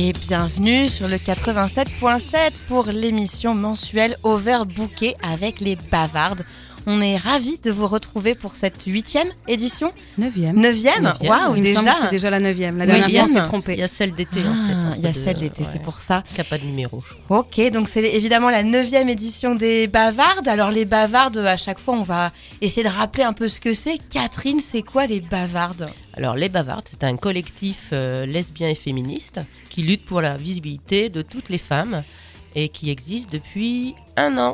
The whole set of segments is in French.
et bienvenue sur le 87.7 pour l'émission mensuelle Overbooké avec les bavardes. On est ravis de vous retrouver pour cette huitième édition. Neuvième. Neuvième Waouh, Il semble déjà c'est déjà la neuvième. La dernière il a fois, on s'est trompé. Il y a celle d'été en Ah, fait. Il y a celle d'été, ouais. c'est pour ça. Qui n'a pas de numéro. Ok, donc c'est évidemment la neuvième édition des bavardes. Alors les bavardes, à chaque fois, on va essayer de rappeler un peu ce que c'est. Catherine, c'est quoi les bavardes? Alors les Bavardes, c'est un collectif euh, lesbien et féministe qui lutte pour la visibilité de toutes les femmes et qui existe depuis un an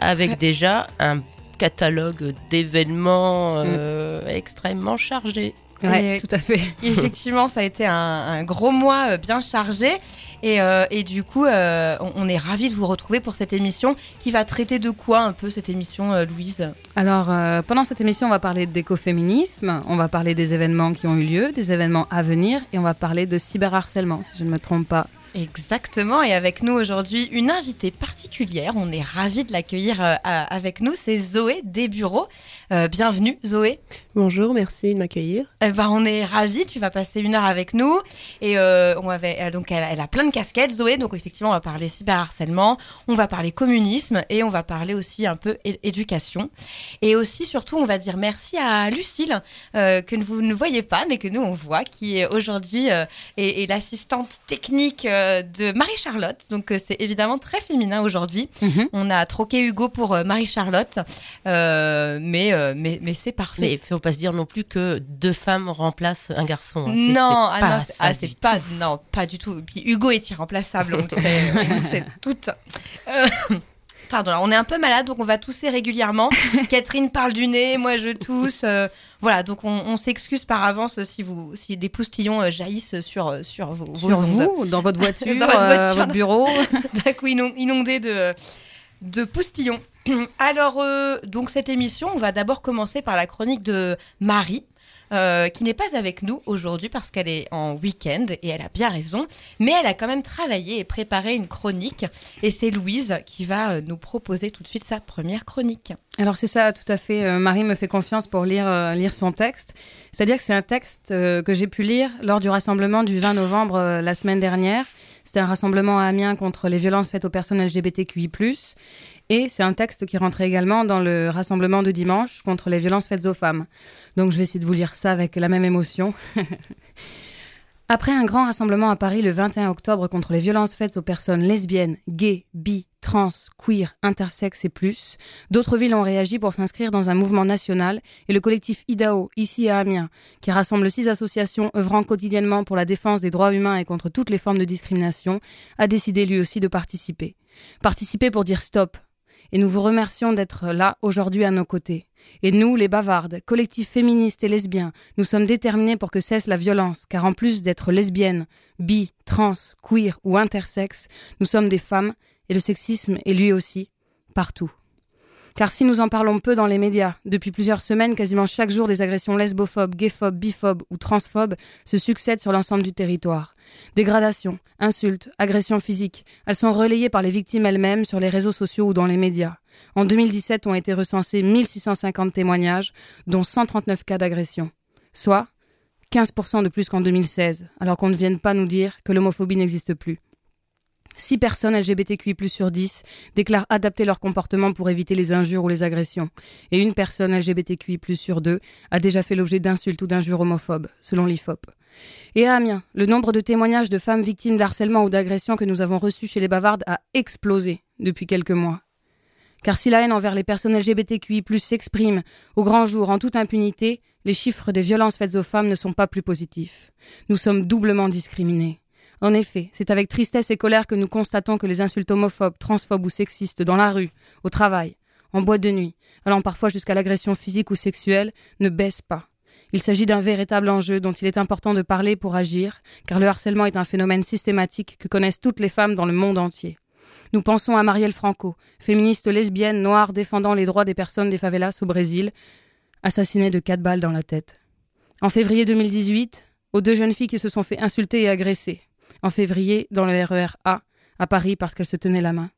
avec déjà un catalogue d'événements euh, extrêmement chargé. Ouais, Et- tout à fait. Effectivement, ça a été un, un gros mois euh, bien chargé. Et, euh, et du coup, euh, on, on est ravis de vous retrouver pour cette émission qui va traiter de quoi un peu cette émission, euh, Louise? Alors, euh, pendant cette émission, on va parler d'écoféminisme, on va parler des événements qui ont eu lieu, des événements à venir, et on va parler de cyberharcèlement, si je ne me trompe pas. Exactement, et avec nous aujourd'hui une invitée particulière. On est ravis de l'accueillir euh, avec nous. C'est Zoé des bureaux. Euh, bienvenue, Zoé. Bonjour, merci de m'accueillir. Eh ben, on est ravis. Tu vas passer une heure avec nous. Et euh, on avait, euh, donc, elle, elle a plein de casquettes, Zoé. Donc, effectivement, on va parler cyberharcèlement, on va parler communisme et on va parler aussi un peu éducation. Et aussi, surtout, on va dire merci à Lucille, que vous ne voyez pas, mais que nous, on voit, qui est aujourd'hui est, est l'assistante technique de Marie-Charlotte. Donc, euh, c'est évidemment très féminin aujourd'hui. Mhm. On a troqué Hugo pour euh, Marie-Charlotte, euh, mais, euh, mais, mais c'est parfait. Mais il faut pas se dire non plus que deux femmes remplacent un garçon. hein. C'est- Non, c'est ah pas non, c'est- ça ah, du c'est tout. pas, non, pas du tout. Puis Hugo est irremplaçable, on le sait, on le sait toutes. Pardon, on est un peu malade, donc on va tousser régulièrement. Catherine parle du nez, moi je tousse. euh, voilà, donc on, on s'excuse par avance si vous, si des poustillons euh, jaillissent sur euh, sur vos, vos Sur ondes. vous, dans votre voiture, Dans votre euh, bureau. D'un coup inon- inondé de, de poustillons. Alors, euh, donc cette émission, on va d'abord commencer par la chronique de Marie. Euh, qui n'est pas avec nous aujourd'hui parce qu'elle est en week-end et elle a bien raison, mais elle a quand même travaillé et préparé une chronique et c'est Louise qui va euh, nous proposer tout de suite sa première chronique. Alors c'est ça, tout à fait. Euh, Marie me fait confiance pour lire, lire son texte. C'est-à-dire que c'est un texte que j'ai pu lire lors du rassemblement du 20 novembre la semaine dernière. C'était un rassemblement à Amiens contre les violences faites aux personnes LGBTQI+. Et c'est un texte qui rentrait également dans le rassemblement de dimanche contre les violences faites aux femmes. Donc je vais essayer de vous lire ça avec la même émotion. Après un grand rassemblement à Paris le 21 octobre contre les violences faites aux personnes lesbiennes, gays, bi, trans, queer, intersexes et plus, d'autres villes ont réagi pour s'inscrire dans un mouvement national et le collectif IDAO, ici à Amiens, qui rassemble six associations œuvrant quotidiennement pour la défense des droits humains et contre toutes les formes de discrimination, a décidé lui aussi de participer. Participer pour dire stop. Et nous vous remercions d'être là aujourd'hui à nos côtés. Et nous, les bavardes, collectifs féministes et lesbiens, nous sommes déterminés pour que cesse la violence, car en plus d'être lesbiennes, bi, trans, queer ou intersexes, nous sommes des femmes, et le sexisme est lui aussi, partout. Car si nous en parlons peu dans les médias, depuis plusieurs semaines, quasiment chaque jour, des agressions lesbophobes, gayphobes, biphobes ou transphobes se succèdent sur l'ensemble du territoire. Dégradations, insultes, agressions physiques, elles sont relayées par les victimes elles-mêmes sur les réseaux sociaux ou dans les médias. En 2017 ont été recensés 1650 témoignages, dont 139 cas d'agression. Soit 15% de plus qu'en 2016, alors qu'on ne vienne pas nous dire que l'homophobie n'existe plus. 6 personnes LGBTQI sur 10 déclarent adapter leur comportement pour éviter les injures ou les agressions. Et une personne LGBTQI sur 2 a déjà fait l'objet d'insultes ou d'injures homophobes, selon l'IFOP. Et à Amiens, le nombre de témoignages de femmes victimes d'harcèlement ou d'agression que nous avons reçus chez les bavardes a explosé depuis quelques mois. Car si la haine envers les personnes LGBTQI s'exprime au grand jour en toute impunité, les chiffres des violences faites aux femmes ne sont pas plus positifs. Nous sommes doublement discriminés. En effet, c'est avec tristesse et colère que nous constatons que les insultes homophobes, transphobes ou sexistes dans la rue, au travail, en boîte de nuit, allant parfois jusqu'à l'agression physique ou sexuelle, ne baissent pas. Il s'agit d'un véritable enjeu dont il est important de parler pour agir, car le harcèlement est un phénomène systématique que connaissent toutes les femmes dans le monde entier. Nous pensons à Marielle Franco, féministe lesbienne noire défendant les droits des personnes des favelas au Brésil, assassinée de quatre balles dans la tête. En février 2018, aux deux jeunes filles qui se sont fait insulter et agresser. En février, dans le RER A, à Paris, parce qu'elles se tenaient la main.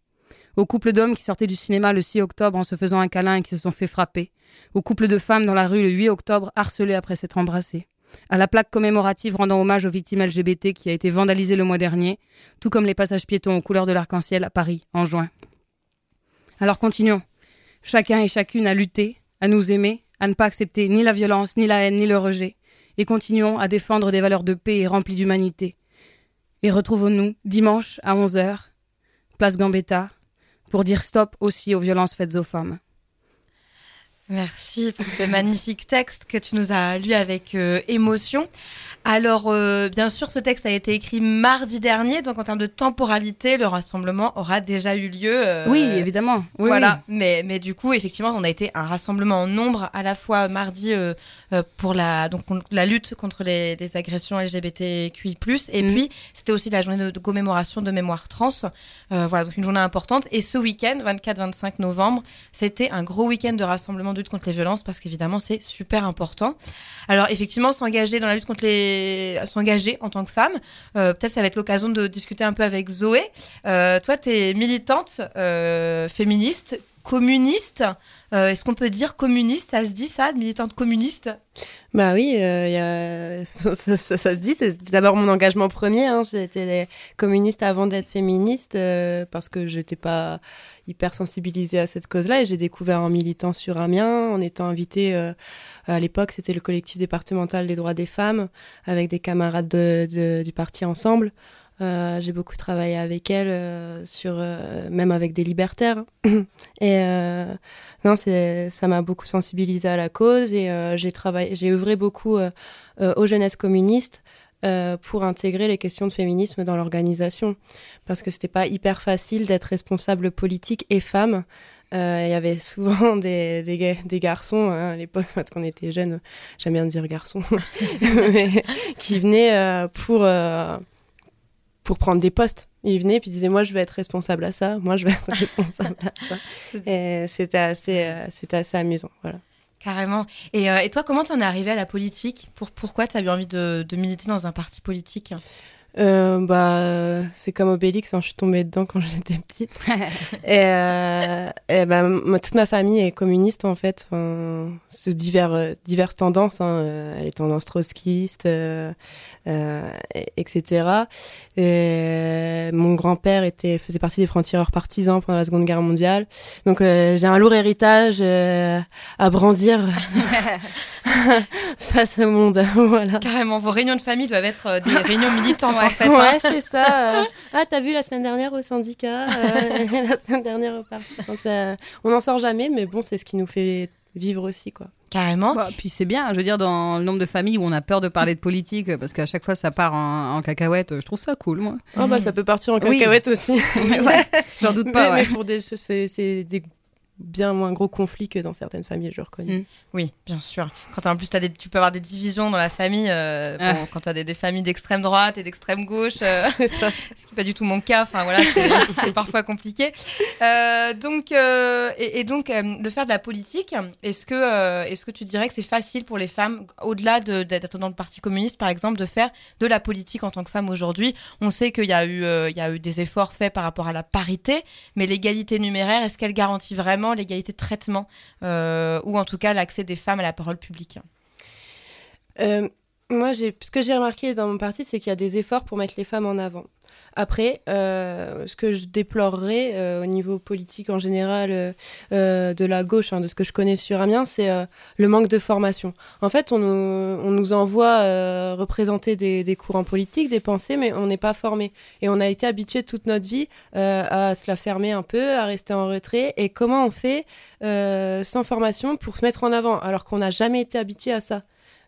Au couple d'hommes qui sortaient du cinéma le 6 octobre en se faisant un câlin et qui se sont fait frapper. Au couple de femmes dans la rue le 8 octobre harcelées après s'être embrassées. à la plaque commémorative rendant hommage aux victimes LGBT qui a été vandalisée le mois dernier, tout comme les passages piétons aux couleurs de l'arc-en-ciel à Paris en juin. Alors continuons, chacun et chacune à lutter, à nous aimer, à ne pas accepter ni la violence, ni la haine, ni le rejet, et continuons à défendre des valeurs de paix et remplies d'humanité. Et retrouvons-nous dimanche à 11h, place Gambetta, pour dire stop aussi aux violences faites aux femmes. Merci pour ce magnifique texte que tu nous as lu avec euh, émotion. Alors, euh, bien sûr, ce texte a été écrit mardi dernier, donc en termes de temporalité, le rassemblement aura déjà eu lieu. Euh, oui, évidemment. voilà, Mais, mais du coup, effectivement, on a été un rassemblement en nombre, à la fois mardi euh, pour la, donc, la lutte contre les, agressions LGBTQI+, et mm. puis c'était aussi la journée de, commémoration de mémoire trans. voilà, donc une journée importante. Et ce week-end, 24-25 novembre, c'était un gros week-end de rassemblement de lutte contre les violences, parce qu'évidemment, c'est super important. Alors, effectivement, s'engager dans la lutte contre les s'engager en tant que femme. Euh, peut-être ça va être l'occasion de discuter un peu avec Zoé. Euh, toi, tu es militante euh, féministe, communiste. Est-ce qu'on peut dire communiste? Ça se dit ça, militante communiste? Bah oui, a... ça, se dit. C'est d'abord mon engagement premier. Hein. J'étais communiste avant d'être féministe parce que j'étais pas hyper sensibilisée à cette cause-là et j'ai découvert en militant sur Amiens, en étant invitée à l'époque, c'était le collectif départemental des droits des femmes, avec des camarades du parti ensemble. Euh, j'ai beaucoup travaillé avec elles, euh, sur, euh, même avec des libertaires. et non, ça m'a beaucoup sensibilisée à la cause et j'ai j'ai œuvré beaucoup aux jeunesses communistes. pour intégrer les questions de féminisme dans l'organisation. Parce que c'était pas hyper facile d'être responsable politique et femme il y avait souvent des, des, garçons hein, à l'époque, parce qu'on était jeunes, j'aime bien dire garçons, qui venaient pour, pour prendre des postes. Ils venaient puis disaient Moi, je vais être responsable à ça, moi, je vais être responsable à ça. Et c'était assez, c'était assez amusant. Voilà. Carrément. Et, et toi, comment t'en es arrivé à la politique? Pour, Pourquoi tu envie de, de militer dans un parti politique? Euh, bah, c'est comme Obélix, hein, je suis tombée dedans quand j'étais petite. et, euh, et bah, toute ma famille est communiste en fait, enfin, ce divers, euh, diverses tendances, hein, euh, les tendances trotskistes, euh, euh, etc. Et mon grand-père était faisait partie des francs-tireurs partisans pendant la Seconde Guerre mondiale, donc j'ai un lourd héritage à brandir face au monde. voilà. Carrément, vos réunions de famille doivent être des réunions militantes ouais. Ouais, c'est ça. Euh. ah, t'as vu la semaine dernière au syndicat, euh, la semaine dernière au parti. on n'en sort jamais, mais bon, c'est ce qui nous fait vivre aussi, quoi. Carrément. Bah, puis c'est bien, je veux dire, dans le nombre de familles où on a peur de parler de politique, parce qu'à chaque fois ça part en, cacahuète, je trouve ça cool, moi. Oh, bah ça peut partir en cacahuète aussi. J'en doute pas. Mais, pour des, c'est des bien moins gros conflit que dans certaines familles, je reconnais. Mm. Oui, bien sûr. Quand en plus as des, tu peux avoir des divisions dans la famille, euh, ah. quand tu as des, familles d'extrême droite et d'extrême gauche, euh, ce qui n'est pas du tout mon cas, enfin voilà, c'est parfois compliqué. Euh, donc, et, donc, de faire de la politique, est-ce que, est-ce que tu dirais que c'est facile pour les femmes, au-delà d'être dans le Parti communiste, par exemple, de faire de la politique en tant que femme aujourd'hui? On sait qu'il y, a eu, il y a eu des efforts faits par rapport à la parité, mais l'égalité numéraire, est-ce qu'elle garantit vraiment l'égalité de traitement euh, ou en tout cas l'accès des femmes à la parole publique euh, ce que j'ai remarqué dans mon parti, c'est qu'il y a des efforts pour mettre les femmes en avant. Après, euh, ce que je déplorerais euh, au niveau politique en général euh, de la gauche, hein, de ce que je connais sur Amiens, c'est le manque de formation. En fait, on nous, on envoie représenter des, des, courants politiques, des pensées, mais on n'est pas formé. Et on a été habitué toute notre vie à se la fermer un peu, à rester en retrait. Et comment on fait sans formation pour se mettre en avant, alors qu'on n'a jamais été habitué à ça?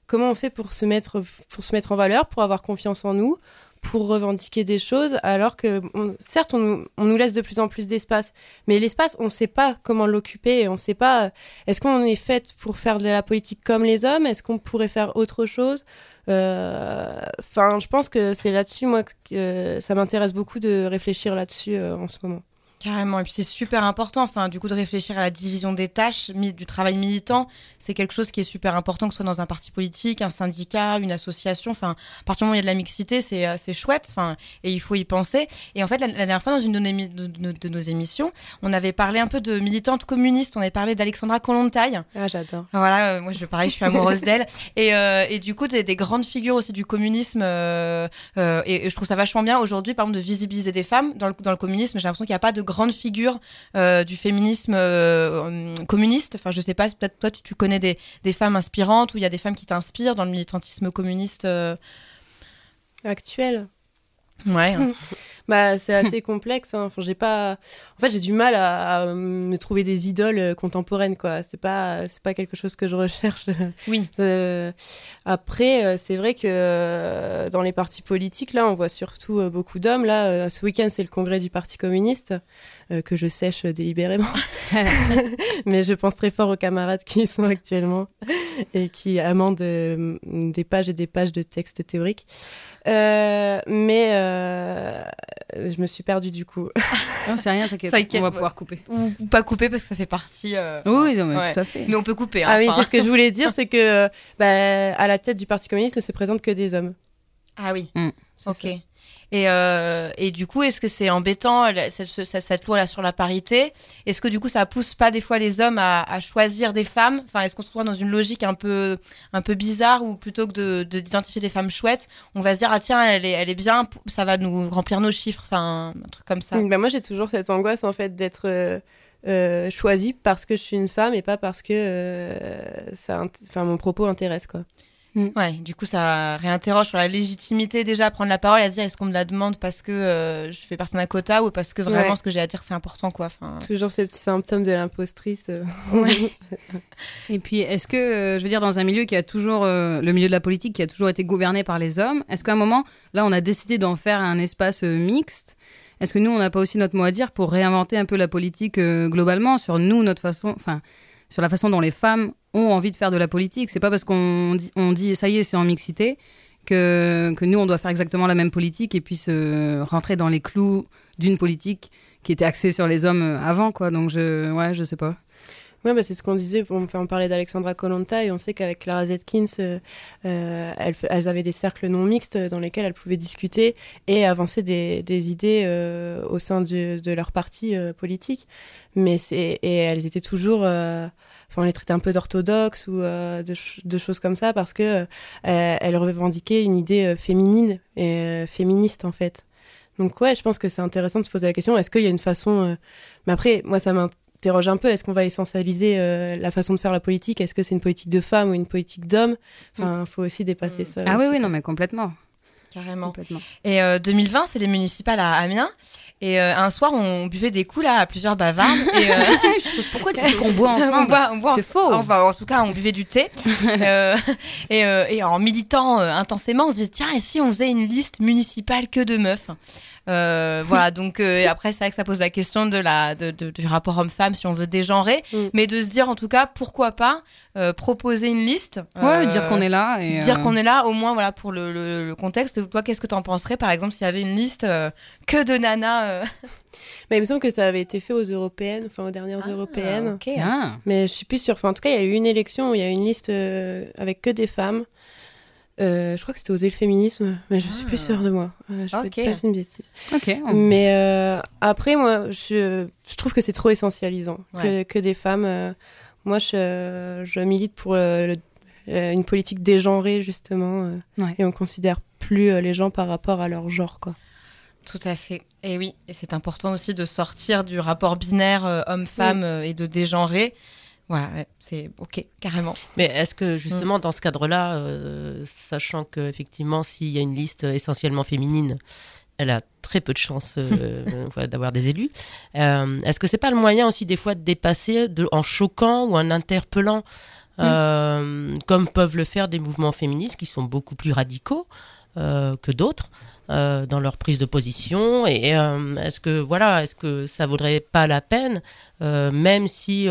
Comment on fait pour se mettre, pour se mettre en valeur, pour avoir confiance en nous pour revendiquer des choses, alors que certes, on, nous laisse de plus en plus d'espace, mais l'espace, on ne sait pas comment l'occuper, on ne sait pas, est-ce qu'on est fait pour faire de la politique comme les hommes, est-ce qu'on pourrait faire autre chose? Euh, Enfin, je pense que c'est là-dessus, moi, que ça m'intéresse beaucoup de réfléchir là-dessus euh, en ce moment. Carrément, et puis c'est super important, enfin, du coup, de réfléchir à la division des tâches, du travail militant, c'est quelque chose qui est super important, que ce soit dans un parti politique, un syndicat, une association, enfin, à partir du moment où il y a de la mixité, c'est euh, chouette, enfin, et il faut y penser. Et en fait, la, dernière fois, dans une de nos, émissions, on avait parlé un peu de militante communiste, on avait parlé d'Alexandra Kollontai. Ah, j'adore. Voilà, euh, moi, je, pareil, je suis amoureuse d'elle. Et, euh, et, du coup, des, des, grandes figures aussi du communisme, et, et, je trouve ça vachement bien aujourd'hui, par exemple, de visibiliser des femmes dans le, dans le communisme, j'ai l'impression qu'il n'y a pas de grande figure euh, du féminisme euh, communiste. Enfin, je sais pas, peut-être toi, tu, connais des, des, femmes inspirantes ou il y a des femmes qui t'inspirent dans le militantisme communiste euh actuel. Ouais. bah, c'est assez complexe. Hein. Enfin, j'ai pas. En fait, j'ai du mal à, me trouver des idoles euh, contemporaines, quoi. C'est pas, c'est pas quelque chose que je recherche. Oui. Euh, après, euh, c'est vrai que dans les partis politiques, là, on voit surtout beaucoup d'hommes. Là, ce week-end, c'est le congrès du Parti communiste que je sèche délibérément. Mais je pense très fort aux camarades qui y sont actuellement et qui amendent des pages et des pages de textes théoriques. Euh, mais euh, je me suis perdue du coup. Non, c'est rien, t'inquiète. On va pouvoir couper. Ou, pas couper parce que ça fait partie. Euh, oui, non, mais tout à fait. Mais on peut couper. Hein, ah oui, c'est ce que je voulais dire, c'est que bah, à la tête du Parti communiste ne se présentent que des hommes. Ah oui. Mm. Ok. Et, euh, et du coup, est-ce que c'est embêtant cette, cette loi-là sur la parité? Est-ce que du coup, ça pousse pas des fois les hommes à, choisir des femmes? Enfin, est-ce qu'on se trouve dans une logique un peu, bizarre où plutôt que de, d'identifier des femmes chouettes, on va se dire ah tiens, elle est, bien, ça va nous remplir nos chiffres, enfin un truc comme ça. Bah moi, j'ai toujours cette angoisse en fait d'être euh, euh, choisie parce que je suis une femme et pas parce que ça, enfin mon propos intéresse quoi. Mm. Ouais, du coup, ça réinterroge sur la légitimité déjà à prendre la parole et à dire est-ce qu'on me la demande parce que euh, je fais partie d'un quota ou parce que vraiment ce que j'ai à dire c'est important quoi. Enfin... Toujours ces petits symptômes de l'impostrice. Euh. et puis, est-ce que, euh, je veux dire, dans un milieu qui a toujours, le milieu de la politique qui a toujours été gouverné par les hommes, est-ce qu'à un moment, là, on a décidé d'en faire un espace mixte? Est-ce que nous, on n'a pas aussi notre mot à dire pour réinventer un peu la politique globalement sur nous, notre façon, enfin, sur la façon dont les femmes ont envie de faire de la politique. C'est pas parce qu'on dit, on dit ça y est, c'est en mixité que, que nous, on doit faire exactement la même politique et puis se rentrer dans les clous d'une politique qui était axée sur les hommes avant, quoi. Donc, je, ouais, je sais pas. Ouais, bah c'est ce qu'on disait. On, on parlait d'Alexandra Kolonta et on sait qu'avec Clara Zetkins, euh, euh, elles, avaient des cercles non mixtes dans lesquels elles pouvaient discuter et avancer des, idées euh, au sein de leur parti politique. Mais c'est et elles étaient toujours enfin on les traitait un peu d'orthodoxes ou de, choses comme ça parce que euh, elle revendiquait une idée féminine et féministe en fait. Donc ouais, je pense que c'est intéressant de se poser la question est-ce qu'il y a une façon mais après moi ça m'interroge un peu est-ce qu'on va essentialiser la façon de faire la politique? Est-ce que c'est une politique de femme ou une politique d'homme enfin il faut aussi dépasser mm. ça ah oui oui non mais complètement Carrément. Et 2020, c'est les municipales à Amiens. Et euh, un soir, on buvait des coups là à plusieurs. Et, euh... Pourquoi tu dis qu'on boit ensemble? On boit, C'est faux. Enfin, en tout cas, on buvait du thé. euh, et, euh, et, en militant euh, intensément, on se dit tiens, et si on faisait une liste municipale que de meufs? euh, voilà, donc euh, après, c'est vrai que ça pose la question de la, de, du rapport homme-femme si on veut dégenrer, mm. mais de se dire en tout cas, pourquoi pas euh, proposer une liste. Ouais, dire qu'on est là. Et dire qu'on est là, au moins, voilà, pour le, le, contexte. Toi, qu'est-ce que tu en penserais, par exemple, s'il y avait une liste que de nanas mais il me semble que ça avait été fait aux européennes, enfin aux dernières ah, européennes. Ah. Mais je suis plus sûre. Enfin, en tout cas, il y a eu une élection où il y a eu une liste avec que des femmes. Euh, je crois que c'était oser le féminisme, mais je suis plus ah. sûre de moi. Euh, je okay. pas une bêtise. Ok. Mais euh, après, moi, je, je trouve que c'est trop essentialisant que, que, des femmes. Moi, je, je, milite pour une politique dégenrée, justement, et on considère plus les gens par rapport à leur genre, quoi. Tout à fait. Et oui, et c'est important aussi de sortir du rapport binaire homme-femme et de dégenrer. Voilà, c'est ok, carrément. Mais est-ce que justement, dans ce cadre-là, euh, sachant qu'effectivement, s'il y a une liste essentiellement féminine, elle a très peu de chances euh, d'avoir des élus. Euh, est-ce que c'est pas le moyen aussi des fois de dépasser de, en choquant ou en interpellant, comme peuvent le faire des mouvements féministes qui sont beaucoup plus radicaux que d'autres. dans leur prise de position et est-ce que voilà est-ce que ça vaudrait pas la peine même si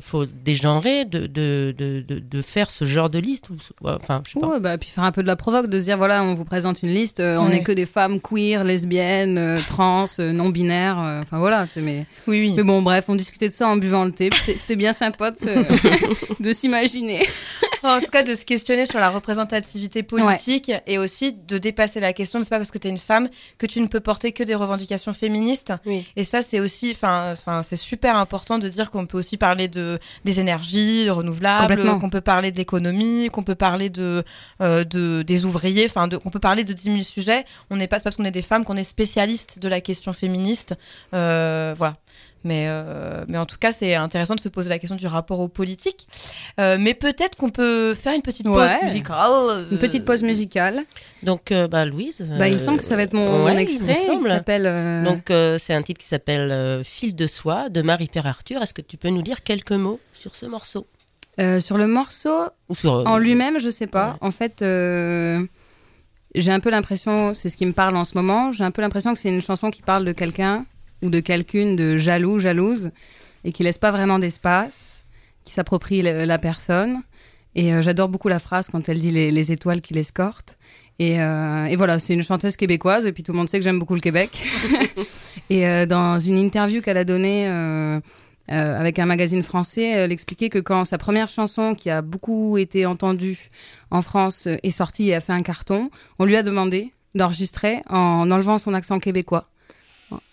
faut dégenrer de, de, de, de, faire ce genre de liste ou enfin je sais pas. bah puis faire un peu de la provoque de se dire voilà on vous présente une liste on n'est que des femmes queer lesbiennes trans non binaires enfin voilà mais oui, oui. mais bon bref on discutait de ça en buvant le thé c'était bien sympa de s'imaginer. En tout cas de se questionner sur la représentativité politique et aussi de dépasser la question c'est pas parce que tu es une femme que tu ne peux porter que des revendications féministes. Et ça c'est aussi enfin enfin c'est super important de dire qu'on peut aussi parler de des énergies renouvelables, qu'on peut parler de l'économie, qu'on peut parler de, euh, de des ouvriers, enfin, qu'on peut parler de 10 000 sujets. On n'est pas, parce qu'on est des femmes qu'on est spécialistes de la question féministe. Euh, voilà. Mais, euh, mais en tout cas, c'est intéressant de se poser la question du rapport aux politiques. mais peut-être qu'on peut faire une petite pause musicale. Une petite pause musicale. Donc, bah, Louise. Bah, il me semble que ça va être mon, extrait. Il s'appelle. Donc, c'est un titre qui s'appelle Fil de soie de Marie-Pierre Arthur. Est-ce que tu peux nous dire quelques mots sur ce morceau? Sur le morceau, Ou sur, en lui-même, je sais pas. En fait j'ai un peu l'impression, c'est ce qui me parle en ce moment, j'ai un peu l'impression que c'est une chanson qui parle de quelqu'un ou de quelqu'une de jaloux, jalouse, et qui laisse pas vraiment d'espace, qui s'approprie la, personne. Et euh, j'adore beaucoup la phrase quand elle dit les, étoiles qui l'escortent. Et, euh, et, voilà, c'est une chanteuse québécoise, et puis tout le monde sait que j'aime beaucoup le Québec. et euh, dans une interview qu'elle a donnée avec un magazine français, elle expliquait que quand sa première chanson, qui a beaucoup été entendue en France, est sortie et a fait un carton, on lui a demandé d'enregistrer en enlevant son accent québécois.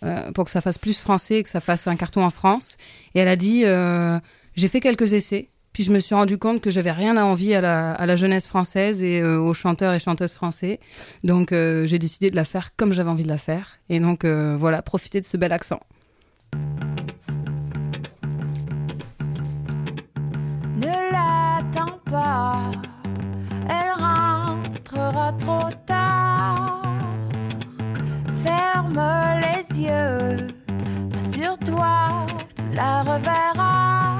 Euh, pour que ça fasse plus français, que ça fasse un carton en France. Et elle a dit euh, j'ai fait quelques essais, puis je me suis rendu compte que j'avais rien à envier à la, jeunesse française et euh, aux chanteurs et chanteuses français. Donc j'ai décidé de la faire comme j'avais envie de la faire. Et donc voilà, profiter de ce bel accent. Ne l'attends pas, elle rentrera trop tard. Ferme les yeux, rassure-toi, tu la reverras.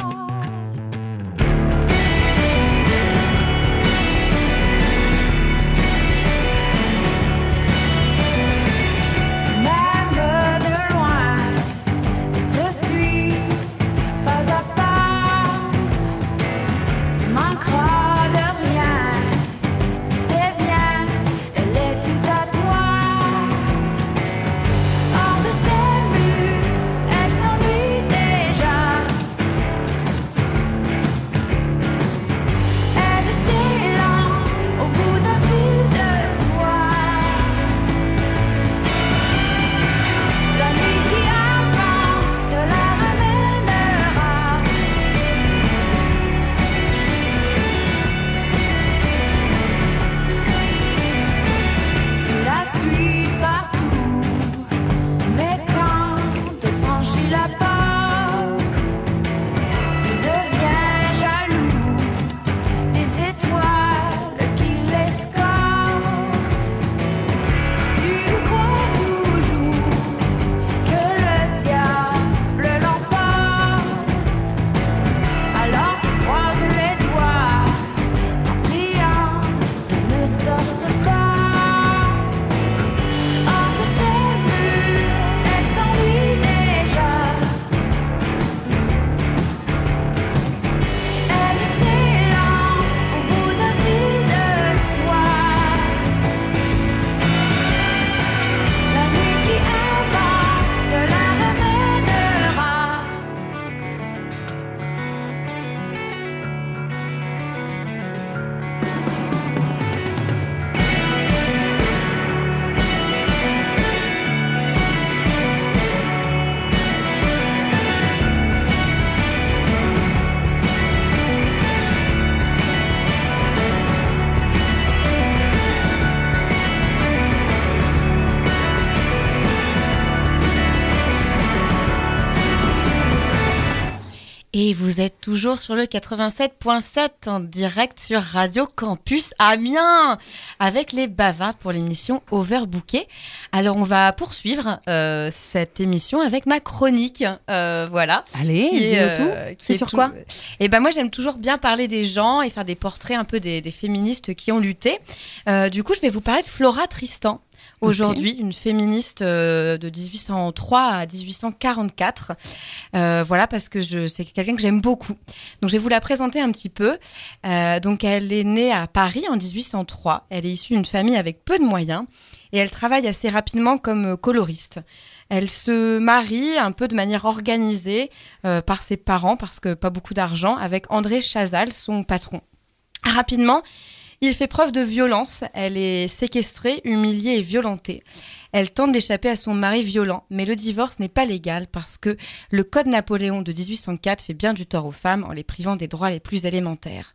Toujours sur le 87.7 en direct sur Radio Campus Amiens avec les bavards pour l'émission Overbooké. Alors on va poursuivre euh, cette émission avec ma chronique. Euh, voilà. Allez, Qui est, euh, tout. qui C'est est sur tout- quoi? Eh ben moi j'aime toujours bien parler des gens et faire des portraits un peu des, des féministes qui ont lutté. Euh, du coup je vais vous parler de Flora Tristan. Aujourd'hui, une féministe euh, de 1803 à 1844. Euh, voilà, parce que c'est quelqu'un que j'aime beaucoup. Donc, je vais vous la présenter un petit peu. Euh, donc, elle est née à Paris en 1803. Elle est issue d'une famille avec peu de moyens et elle travaille assez rapidement comme coloriste. Elle se marie un peu de manière organisée par ses parents parce que pas beaucoup d'argent avec André Chazal, son patron. Rapidement, il fait preuve de violence. Elle est séquestrée, humiliée et violentée. Elle tente d'échapper à son mari violent, mais le divorce n'est pas légal parce que le Code Napoléon de 1804 fait bien du tort aux femmes en les privant des droits les plus élémentaires.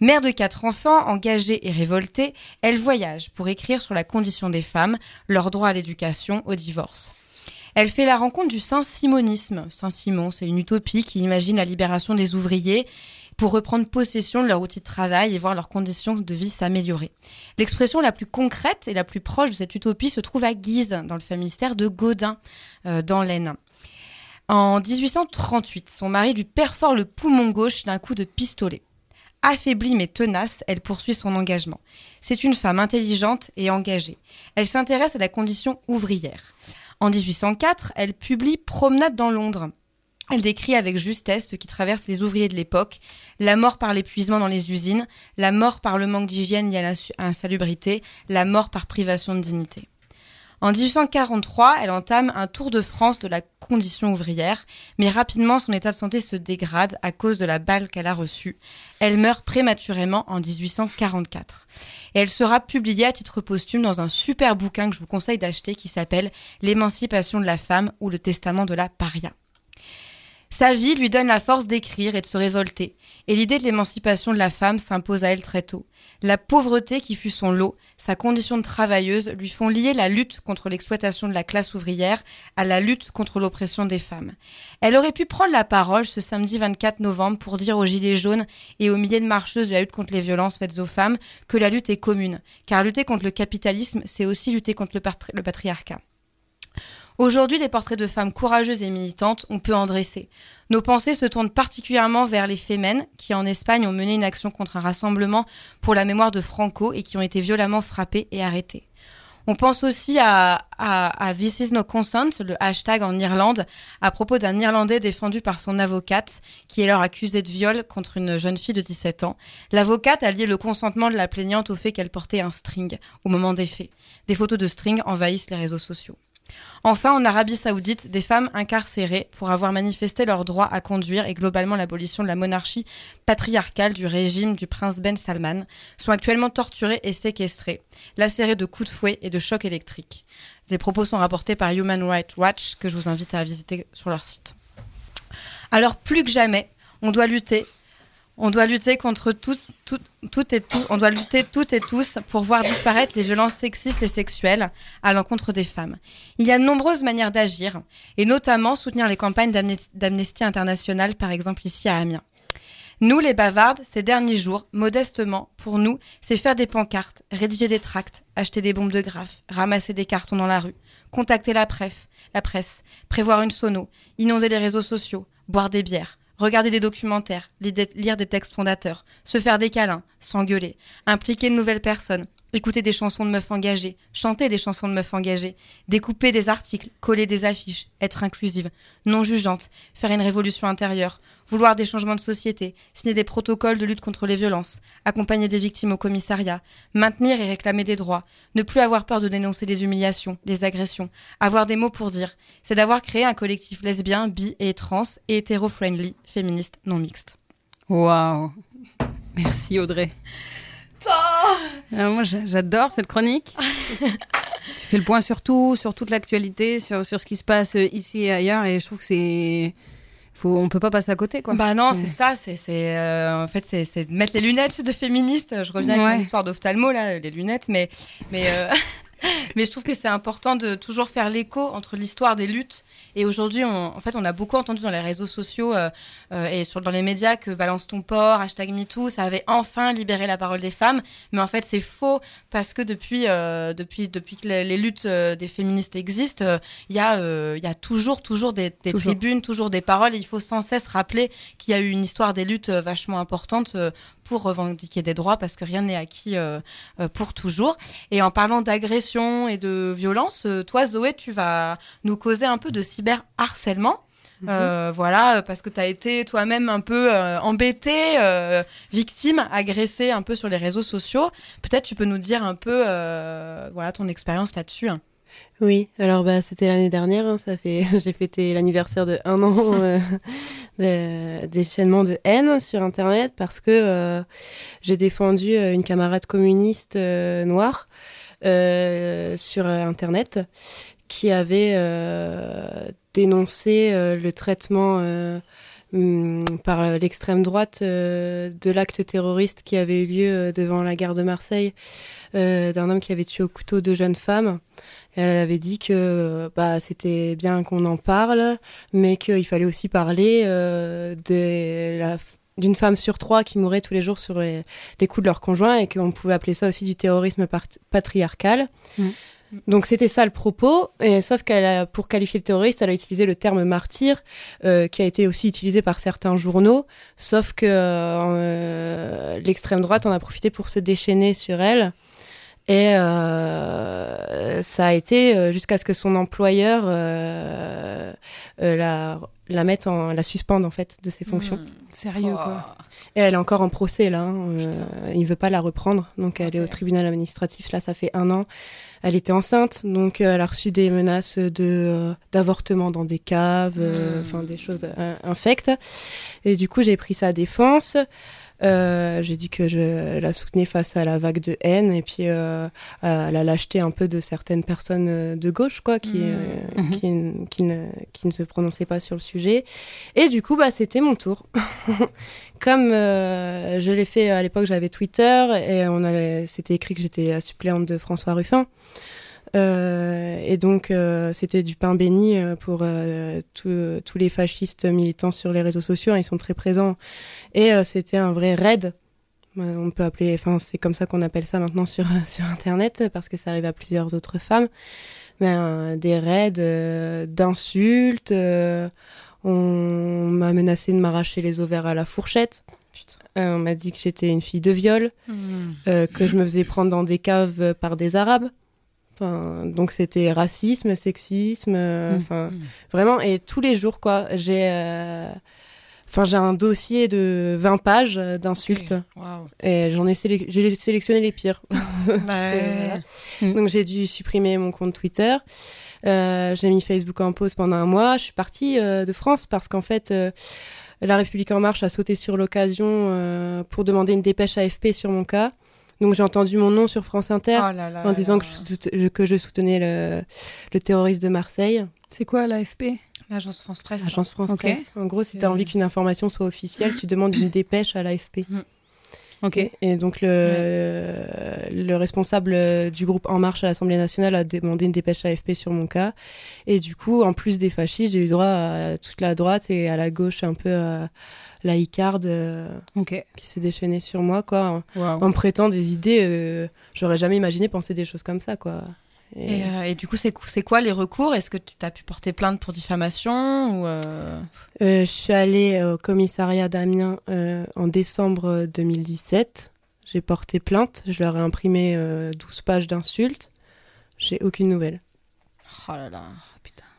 Mère de quatre enfants, engagée et révoltée, elle voyage pour écrire sur la condition des femmes, leur droit à l'éducation, au divorce. Elle fait la rencontre du Saint-Simonisme. Saint-Simon, c'est une utopie qui imagine la libération des ouvriers pour reprendre possession de leur outil de travail et voir leurs conditions de vie s'améliorer. L'expression la plus concrète et la plus proche de cette utopie se trouve à Guise, dans le familistère de Gaudin, euh, dans l'Aisne. En 1838, son mari lui perfore le poumon gauche d'un coup de pistolet. Affaiblie mais tenace, elle poursuit son engagement. C'est une femme intelligente et engagée. Elle s'intéresse à la condition ouvrière. En 1804, elle publie Promenade dans Londres. Elle décrit avec justesse ce qui traverse les ouvriers de l'époque, la mort par l'épuisement dans les usines, la mort par le manque d'hygiène lié à l'insalubrité, la mort par privation de dignité. En 1843, elle entame un tour de France de la condition ouvrière, mais rapidement son état de santé se dégrade à cause de la balle qu'elle a reçue. Elle meurt prématurément en 1844. Et elle sera publiée à titre posthume dans un super bouquin que je vous conseille d'acheter qui s'appelle L'émancipation de la femme ou le testament de la paria. Sa vie lui donne la force d'écrire et de se révolter, et l'idée de l'émancipation de la femme s'impose à elle très tôt. La pauvreté qui fut son lot, sa condition de travailleuse, lui font lier la lutte contre l'exploitation de la classe ouvrière à la lutte contre l'oppression des femmes. Elle aurait pu prendre la parole ce samedi 24 novembre pour dire aux Gilets jaunes et aux milliers de marcheuses de la lutte contre les violences faites aux femmes que la lutte est commune, car lutter contre le capitalisme, c'est aussi lutter contre le, le patriarcat. Aujourd'hui, des portraits de femmes courageuses et militantes, on peut en dresser. Nos pensées se tournent particulièrement vers les Femen, qui en Espagne ont mené une action contre un rassemblement pour la mémoire de Franco et qui ont été violemment frappées et arrêtées. On pense aussi à This is no consent, le hashtag en Irlande, à propos d'un Irlandais défendu par son avocate, qui est alors accusé de viol contre une jeune fille de 17 ans. L'avocate a lié le consentement de la plaignante au fait qu'elle portait un string au moment des faits. Des photos de string envahissent les réseaux sociaux. Enfin, en Arabie Saoudite, des femmes incarcérées pour avoir manifesté leur droit à conduire et globalement l'abolition de la monarchie patriarcale du régime du prince Ben Salman sont actuellement torturées et séquestrées, lacérées de coups de fouet et de chocs électriques. Les propos sont rapportés par Human Rights Watch que je vous invite à visiter sur leur site. Alors plus que jamais, on doit lutter. On doit lutter contre toutes et tous pour voir disparaître les violences sexistes et sexuelles à l'encontre des femmes. Il y a de nombreuses manières d'agir, et notamment soutenir les campagnes d'Amnes- d'Amnesty International, par exemple ici à Amiens. Nous, les bavardes, ces derniers jours, modestement, pour nous, c'est faire des pancartes, rédiger des tracts, acheter des bombes de graphes, ramasser des cartons dans la rue, contacter la presse, la presse, prévoir une sono, inonder les réseaux sociaux, boire des bières, regarder des documentaires, lire des textes fondateurs, se faire des câlins, s'engueuler, impliquer de nouvelles personnes, écouter des chansons de meufs engagées, chanter des chansons de meufs engagées, découper des articles, coller des affiches, être inclusive, non jugeante, faire une révolution intérieure, vouloir des changements de société, signer des protocoles de lutte contre les violences, accompagner des victimes au commissariat, maintenir et réclamer des droits, ne plus avoir peur de dénoncer les humiliations, les agressions, avoir des mots pour dire, c'est d'avoir créé un collectif lesbien, bi et trans et hétéro-friendly, féministe, non mixte. Waouh. Merci Audrey. Ah, moi j'a- j'adore cette chronique. tu fais le point sur tout, sur toute l'actualité, sur, sur ce qui se passe euh, ici et ailleurs et je trouve que c'est faut on peut pas passer à côté quoi. Bah non, c'est ça, c'est euh, en fait c'est mettre les lunettes de féministe. Je reviens Ouais. mon histoire d'ophtalmo là, les lunettes, mais mais euh, Mais je trouve que c'est important de toujours faire l'écho entre l'histoire des luttes. Et aujourd'hui, on- en fait, on a beaucoup entendu dans les réseaux sociaux euh, euh, et sur, dans les médias que Balance ton port, hashtag MeToo, ça avait enfin libéré la parole des femmes. Mais en fait, c'est faux parce que depuis, euh, depuis, depuis que les, les luttes des féministes existent, il y, a, il y a toujours, toujours des, des Toujours. tribunes, toujours des paroles. Et il faut sans cesse rappeler qu'il y a eu une histoire des luttes vachement importante pour revendiquer des droits parce que rien n'est acquis euh, pour toujours. Et en parlant d'agression et de violence, toi, Zoé, tu vas nous causer un peu de cyberharcèlement. Euh, voilà, parce que tu as été toi-même un peu euh, embêtée, euh, victime, agressée un peu sur les réseaux sociaux. Peut-être tu peux nous dire un peu euh, voilà, ton expérience là-dessus. hein. Oui, alors bah c'était l'année dernière, hein, ça fait j'ai fêté l'anniversaire de un an euh, déchaînement de haine sur internet parce que euh, j'ai défendu euh, une camarade communiste euh, noire sur internet qui avait euh, dénoncé euh, le traitement euh, hum, par l'extrême droite de l'acte terroriste qui avait eu lieu devant la gare de Marseille d'un homme qui avait tué au couteau deux jeunes femmes. Elle avait dit que bah, c'était bien qu'on en parle, mais qu'il fallait aussi parler de d'une femme sur trois qui mourait tous les jours sur les, coups de leur conjoint et qu'on pouvait appeler ça aussi du terrorisme patriarcal. Mm. Donc c'était ça le propos, et sauf qu'elle a, pour qualifier le terroriste, elle a utilisé le terme martyr, euh, qui a été aussi utilisé par certains journaux, sauf que euh, l'extrême droite en a profité pour se déchaîner sur elle. Et euh, ça a été jusqu'à ce que son employeur la, la mette en, la suspende en fait de ses fonctions. Sérieux, Oh. quoi. Et elle est encore en procès là. hein, il veut pas la reprendre, donc elle est au tribunal administratif. Là, ça fait un an. Elle était enceinte, donc euh, elle a reçu des menaces de euh, d'avortement dans des caves, euh, Mm. enfin des choses infectes. Et du coup, j'ai pris sa défense. Euh, j'ai dit que je la soutenais face à la vague de haine et puis euh, à la lâcheté un peu de certaines personnes euh, de gauche quoi qui, Mhm. euh, Mhm. qui, qui ne, qui ne se prononçaient pas sur le sujet et du coup bah c'était mon tour comme euh, je l'ai fait à l'époque j'avais Twitter et on avait c'était écrit que j'étais la suppléante de François Ruffin et donc euh, c'était du pain béni euh, pour euh, tous- les fascistes militants sur les réseaux sociaux hein, ils sont très présents. Et euh, c'était un vrai raid. Euh, on peut appeler enfin c'est comme ça qu'on appelle ça maintenant sur sur internet parce que ça arrive à plusieurs autres femmes. Mais euh, des raids euh, d'insultes euh, on m'a menacé de m'arracher les ovaires à la fourchette. Euh, on m'a dit que j'étais une fille de viol euh, que je me faisais prendre dans des caves euh, par des arabes Enfin, donc c'était racisme, sexisme, euh, Mm. enfin vraiment et tous les jours quoi. J'ai, euh, enfin j'ai un dossier de 20 pages d'insultes et j'en ai, j'ai sélectionné les pires. Ouais. Mm. Donc j'ai dû supprimer mon compte Twitter. Euh, j'ai mis Facebook en pause pendant un mois. Je suis partie de France parce qu'en fait, la République en marche a sauté sur l'occasion pour demander une dépêche AFP sur mon cas. Donc j'ai entendu mon nom sur France Inter Oh là là en là disant là. que je, soute- que je soutenais le, le terroriste de Marseille, C'est quoi l'AFP L'agence France Presse. Agence France Ok. Presse. En gros, si tu as envie qu'une information soit officielle, tu demandes une dépêche à l'AFP. Ok. Et, et donc le, le responsable du groupe En Marche à l'Assemblée nationale a demandé une dépêche AFP sur mon cas. Et du coup, en plus des fascistes, j'ai eu droit à toute la droite et à la gauche un peu à la Icarde euh, qui s'est déchaînée sur moi, quoi, en, Waouh. en me prêtant des idées. euh, J'aurais jamais imaginé penser des choses comme ça, quoi. Et- Et, euh, et du coup, c'est c'est quoi les recours? Est-ce que tu as pu porter plainte pour diffamation ou euh, Euh, je suis allée au commissariat d'Amiens en décembre 2017. J'ai porté plainte. Je leur ai imprimé euh, 12 pages d'insultes. J'ai aucune nouvelle. Oh là là.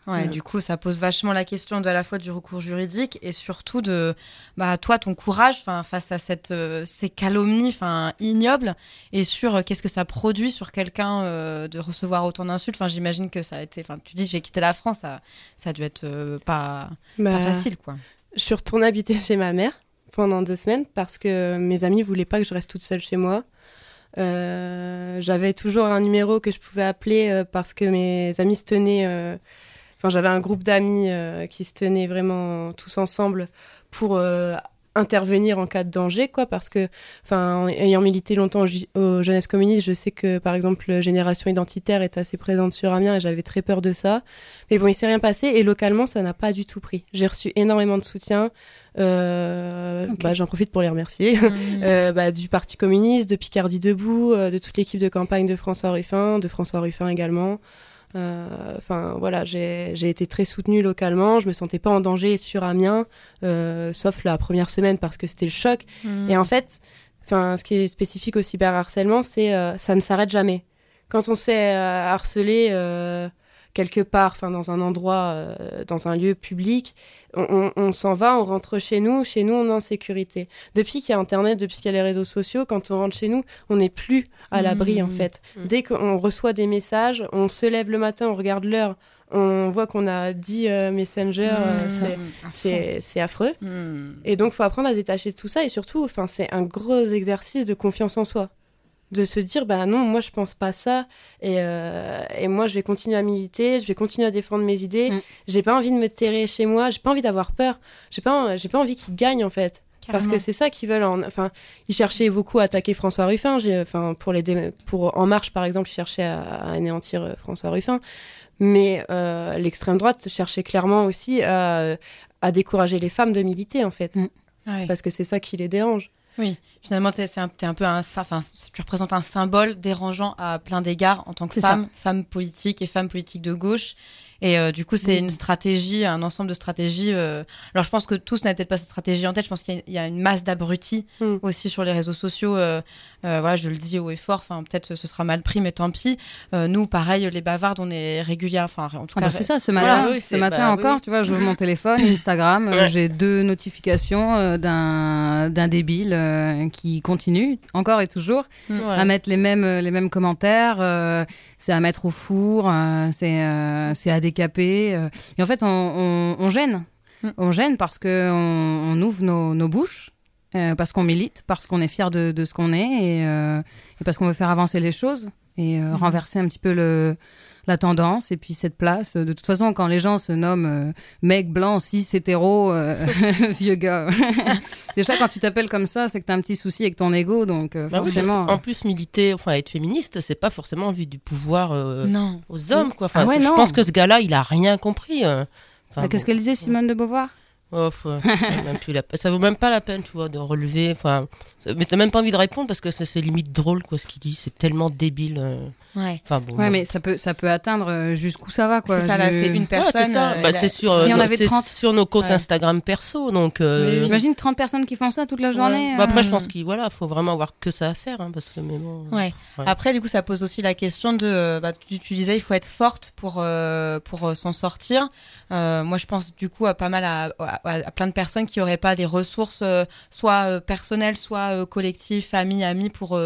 Ouais, du coup, ça pose vachement la question de à la fois du recours juridique et surtout de bah, toi, ton courage face à cette, euh, ces calomnies ignobles et sur euh, qu'est-ce que ça produit sur quelqu'un euh, de recevoir autant d'insultes. J'imagine que ça a été. Tu dis, j'ai quitté la France, ça, ça a dû être euh, pas, Bah, pas facile, quoi. Je suis retournée habiter chez ma mère pendant deux semaines parce que mes amis voulaient pas que je reste toute seule chez moi. J'avais toujours un numéro que je pouvais appeler parce que mes amis se tenaient. Enfin, j'avais un groupe d'amis euh, qui se tenaient vraiment tous ensemble pour euh, intervenir en cas de danger, quoi, parce que, enfin, ayant milité longtemps aux jeunesses communistes, je sais que, par exemple, Génération Identitaire est assez présente sur Amiens et j'avais très peur de ça. Mais bon, il s'est rien passé et localement, ça n'a pas du tout pris. J'ai reçu énormément de soutien. Euh, bah, J'en profite pour les remercier. Euh, bah, du Parti communiste, de Picardie Debout, euh, de toute l'équipe de campagne de François Ruffin, de François Ruffin également. Euh, Enfin voilà, j'ai été très soutenue localement. Je me sentais pas en danger sur Amiens, euh, sauf la première semaine parce que c'était le choc. Mm. Et en fait, enfin ce qui est spécifique au cyberharcèlement, c'est euh, ça ne s'arrête jamais. Quand on se fait euh, harceler euh, quelque part, enfin dans un endroit, euh, dans un lieu public, on, on- on s'en va, on rentre chez nous. Chez nous, on est en sécurité. Depuis qu'il y a Internet, depuis qu'il y a les réseaux sociaux, quand on rentre chez nous, on n'est plus à l'abri en fait. Mhm. Dès qu'on reçoit des messages, on se lève le matin, on regarde l'heure, on voit qu'on a 10 euh, messengers, euh, Mhm. c'est- affreux. Et donc, faut apprendre à se détacher de tout ça et surtout, enfin, c'est un gros exercice de confiance en soi. De se dire, bah non, moi je pense pas ça et, euh, et moi je vais continuer à militer, je vais continuer à défendre mes idées. Mm. J'ai pas envie de me terrer chez moi, j'ai pas envie d'avoir peur, j'ai pas, j'ai pas envie qu'ils gagnent en fait. Parce que c'est ça qu'ils veulent. en- Enfin, ils cherchaient beaucoup à attaquer François Ruffin. Enfin, pour les dé- pour En Marche par exemple, ils cherchaient à, à anéantir euh, François Ruffin. Mais euh, l'extrême droite cherchait clairement aussi à, à décourager les femmes de militer en fait. Mm. C'est parce que c'est ça qui les dérange. Oui, finalement, t'es c'est un, un peu un, enfin, tu représentes un symbole dérangeant à plein d'égards en tant que ça. femme, femme politique et femme politique de gauche. Et euh, du coup, c'est Mm. une stratégie, un ensemble de stratégies. euh, Alors, je pense que tous n'avaient peut-être pas cette stratégie en tête. Je pense qu'il y a- il y, a une masse d'abrutis Mm. aussi sur les réseaux sociaux. euh, euh, voilà, je le dis haut et fort. Enfin, peut-être ce sera mal pris, mais tant pis. Euh, nous, pareil, les bavardes, on est réguliers. Enfin, en tout Ah cas, bah, c'est ça, ce Voilà, matin, oui, ce matin bah, encore, oui. tu vois, j'ouvre mon téléphone, Instagram, euh, Ouais. j'ai deux notifications euh, d'un d'un débile euh, qui continue, encore et toujours, Ouais. à mettre les mêmes, les mêmes commentaires, euh, c'est à mettre au four, euh, c'est euh, c'est à décaper. euh. Et en fait, on, on- on gêne. Mm. On gêne parce qu'on on ouvre nos, nos bouches, parce qu'on milite, parce qu'on est fier de, de ce qu'on est et, et parce qu'on veut faire avancer les choses et euh, renverser un petit peu le, la tendance et puis cette place. De toute façon, quand les gens se nomment euh, mec blanc, cis, hétéro, euh, vieux gars, déjà quand tu t'appelles comme ça, c'est que t'as un petit souci avec ton ego, donc euh, Bah oui, forcément. qu'en plus, militer, enfin être féministe, c'est pas forcément envie du pouvoir euh, non. aux hommes, quoi. Enfin, Ah ouais, je non. pense que ce gars-là, il a rien compris. Enfin, Bah, Qu'est-ce bon. qu'elle disait Simone de Beauvoir? Oh, ouais, ça vaut même plus la peine. Ça vaut même pas la peine, tu vois, de relever. Enfin, mais t'as même pas envie de répondre parce que c'est limite drôle, quoi, ce qu'il dit. C'est tellement débile. euh. Ouais. Enfin bon. Ouais, mais ça peut, ça peut atteindre euh, jusqu'où ça va, quoi. C'est ça, là, Je- c'est une Ouais, personne. c'est ça. euh, Bah, a- c'est sur, Si euh, on avait c'est 30. sur nos comptes Ouais. Instagram perso, donc. euh, J'imagine 30 personnes qui font ça toute la ouais. journée. Bah, après, je pense qu'il voilà, faut vraiment avoir que ça à faire, hein, parce que mais bon. Ouais. Ouais. Après, du coup, ça pose aussi la question de. Bah, tu, tu disais, il faut être forte pour euh, pour euh, s'en sortir. Euh, moi, je pense du coup à pas mal à, à, à plein de personnes qui auraient pas des ressources, euh, soit euh, personnelles, soit euh, collectives, famille, amis, pour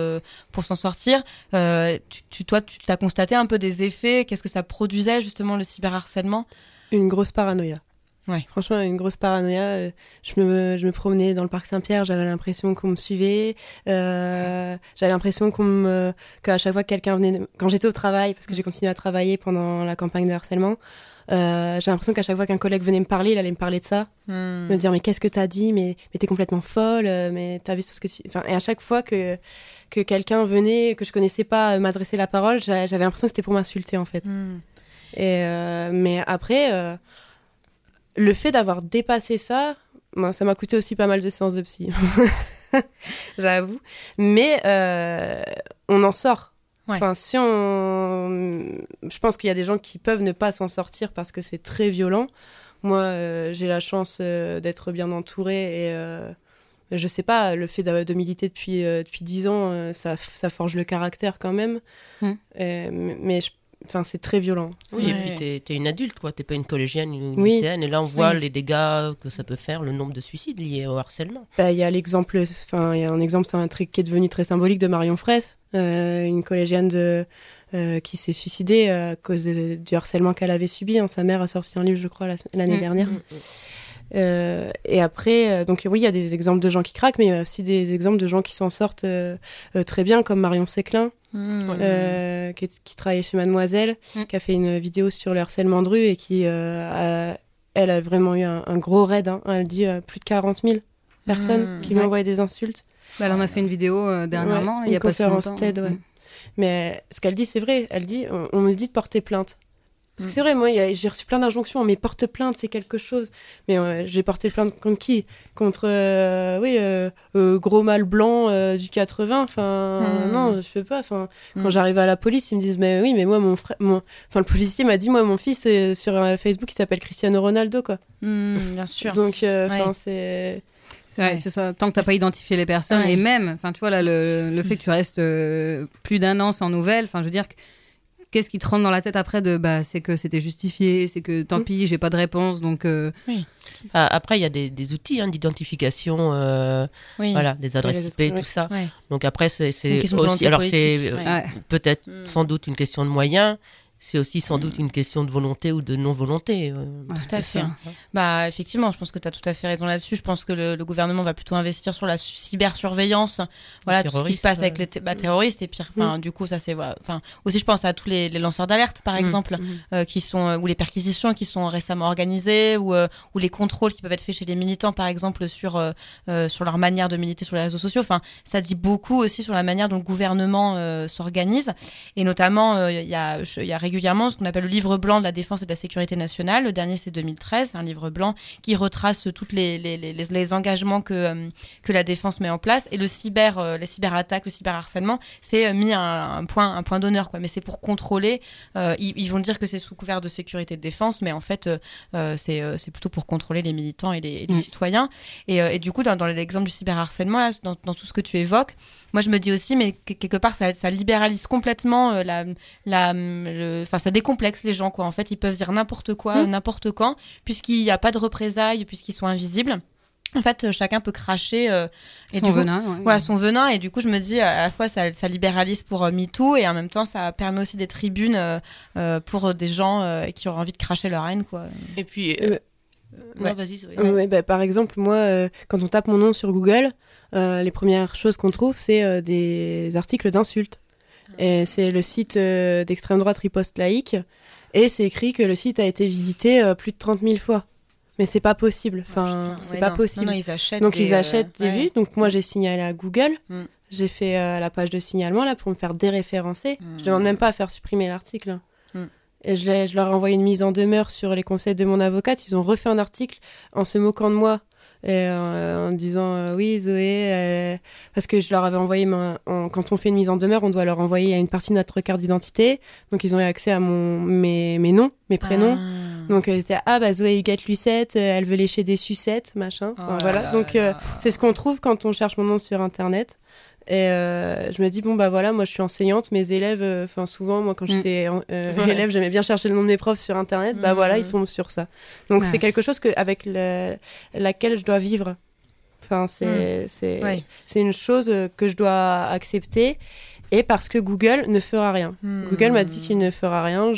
pour s'en sortir. Tu, tu- toi, tu t'as constaté un peu des effets? Qu'est-ce que ça produisait justement le cyberharcèlement? Une grosse paranoïa. Ouais. Franchement, une grosse paranoïa. Je me, je me promenais dans le parc Saint-Pierre, j'avais l'impression qu'on me suivait. Euh, j'avais l'impression qu'on me, qu'à chaque fois que quelqu'un venait, quand j'étais au travail, parce que j'ai continué à travailler pendant la campagne de harcèlement, euh, j'ai l'impression qu'à chaque fois qu'un collègue venait me parler, il allait me parler de ça, Hmm. me dire mais qu'est-ce que t'as dit, mais, mais t'es complètement folle, euh, mais t'as vu tout ce que tu, enfin, et à chaque fois que que quelqu'un venait que je connaissais pas euh, m'adresser la parole, j'a- j'avais l'impression que c'était pour m'insulter en fait. Hmm. Et euh, mais après, euh, le fait d'avoir dépassé ça, moi, ça m'a coûté aussi pas mal de séances de psy, j'avoue. Mais on en sort. Ouais. Enfin, si on, je pense qu'il y a des gens qui peuvent ne pas s'en sortir parce que c'est très violent. Moi, euh, j'ai la chance euh, d'être bien entourée et euh, je sais pas, le fait de, de militer depuis euh, depuis dix ans, ça, ça forge le caractère quand même. Hmm. Mais mais je- enfin, c'est très violent. Oui, Ouais. et puis t'es es une adulte, quoi. T'es pas une collégienne ou une Oui. lycéenne. Et là, on voit Oui. les dégâts que ça peut faire, le nombre de suicides liés au harcèlement. Bah, Il y a l'exemple, enfin, il y a un exemple, c'est un truc qui est devenu très symbolique de Marion Fraisse, euh, une collégienne de, euh, qui s'est suicidée à cause de- du harcèlement qu'elle avait subi. hein. Sa mère a sorti un livre, je crois, la- l'année Mm. dernière. Mm, Euh, et après, euh, donc oui, il y a des exemples de gens qui craquent, mais il y a aussi des exemples de gens qui s'en sortent euh, euh, très bien, comme Marion Séclin, euh, qui, qui travaillait chez Mademoiselle, Mm. qui a fait une vidéo sur le harcèlement de rue et qui, euh, a- elle a vraiment eu un, un gros raid. hein. Elle dit euh, plus de 40 000. personnes Mmh, qui lui envoyaient des insultes. Bah, elle en a fait une vidéo euh, dernièrement, Ouais, il y a une pas si conférence longtemps. TED, ouais. Mais ce qu'elle dit, c'est vrai. Elle dit, on, on me dit de porter plainte. Parce que Mm. c'est vrai, moi, j'ai reçu plein d'injonctions. Mais porte plainte, fais quelque chose. Mais euh, j'ai porté plainte contre qui? Contre, euh, oui, euh, gros mâle blanc du 80. Enfin, Mm. non, je fais pas. Enfin, quand Mm. j'arrive à la police, ils me disent, mais oui, mais moi, mon frère, mon... enfin, le policier m'a dit, moi, mon fils, sur Facebook, il s'appelle Cristiano Ronaldo, quoi. Bien sûr. Donc, enfin, Ouais. c'est. C'est vrai, Ouais. c'est ça. Tant que t'as pas identifié les personnes Ouais. et même, enfin, tu vois là, le, le fait que tu restes plus d'un an sans nouvelles, enfin, je veux dire, qu'est-ce qui te rentre dans la tête après de, bah, c'est que c'était justifié, c'est que tant pis, j'ai pas de réponse, donc. euh, Ah, Après, il y a des, des outils hein, d'identification, euh, Oui. voilà, des adresses IP, escrocs, tout ça. Ouais. Donc après, c'est aussi, alors c'est euh, ouais. peut-être Mm. sans doute une question de moyens, c'est aussi sans doute une question de volonté ou de non-volonté. euh. Ouais, Tout à fait. ça. Bah effectivement, je pense que tu as tout à fait raison là-dessus. Je pense que le, le gouvernement va plutôt investir sur la su- cybersurveillance, voilà tout ce qui se passe avec les bah, terroristes et pire. Enfin, du coup, ça c'est voilà. Enfin, aussi je pense à tous les, les lanceurs d'alerte par Mm. exemple, Mhm. euh, qui sont euh, ou les perquisitions qui sont récemment organisées ou euh, ou les contrôles qui peuvent être faits chez les militants par exemple sur euh, euh, sur leur manière de militer sur les réseaux sociaux. Enfin, ça dit beaucoup aussi sur la manière dont le gouvernement euh, s'organise et notamment euh, il y a y a régulièrement ce qu'on appelle le livre blanc de la défense et de la sécurité nationale. Le dernier c'est 2013, un livre blanc qui retrace toutes les les, les, les- les engagements que euh, que la défense met en place et le cyber euh, les cyberattaques, le cyberharcèlement, c'est euh, mis un, un point un point d'honneur quoi. Mais c'est pour contrôler. euh, ils, ils vont dire que c'est sous couvert de sécurité de défense, mais en fait euh, c'est plutôt pour contrôler les militants et les, et Mm. citoyens. Et, et du coup, dans, dans l'exemple du cyberharcèlement, là, dans, dans tout ce que tu évoques, moi je me dis aussi, mais que- quelque part, ça, ça libéralise complètement euh, la, la, le- enfin, ça décomplexe les gens, quoi. En fait, ils peuvent dire n'importe quoi, Mm. n'importe quand, puisqu'il n'y a pas de représailles, puisqu'ils sont invisibles. En fait, euh, chacun peut cracher. euh, et Son du coup, venin. ouais. voilà son venin et du coup je me dis à la fois ça, ça libéralise pour euh, MeToo et en même temps ça permet aussi des tribunes euh, pour des gens euh, qui auraient envie de cracher leur haine quoi. Et puis, Euh, euh, non, ouais. vas-y. Euh, bah, par exemple, moi, euh, quand on tape mon nom sur Google, euh, les premières choses qu'on trouve, c'est euh, des articles d'insultes. Et c'est le site euh, d'extrême droite Riposte Laïque. Et c'est écrit que le site a été visité euh, plus de 30 000 fois. Mais c'est pas possible. Enfin, c'est ouais, pas non. possible. Non, non, ils achètent Donc des, ils euh, achètent des ouais. vues. Donc moi j'ai signalé à Google. Mm. J'ai fait euh, la page de signalement là pour me faire déréférencer. Mm. Je demande même pas à faire supprimer l'article. hein. Mm. Et je leur ai envoyé une mise en demeure sur les conseils de mon avocate. Ils ont refait un article en se moquant de moi. Et euh, en disant euh, oui Zoé euh, parce que je leur avais envoyé ma- en- quand on fait une mise en demeure on doit leur envoyer une partie de notre carte d'identité donc ils ont eu accès à mon mes, mes noms mes prénoms Ah. donc euh, c'était ah bah Zoé Huguette Lucette, euh, elle veut lécher des sucettes, machin. Oh Enfin, voilà. là Donc euh, c'est ce qu'on trouve quand on cherche mon nom sur internet. Et euh, je me dis bon bah voilà, moi je suis enseignante, mes élèves, euh, enfin souvent moi quand Mm. j'étais euh, Ouais. élève, j'aimais bien chercher le nom de mes profs sur internet. Bah Mm. voilà, ils tombent sur ça. Donc Ouais. c'est quelque chose que avec le, laquelle je dois vivre. Enfin c'est c'est Ouais. c'est une chose que je dois accepter. Et parce que Google ne fera rien. Hmm. Google m'a dit qu'il ne fera rien.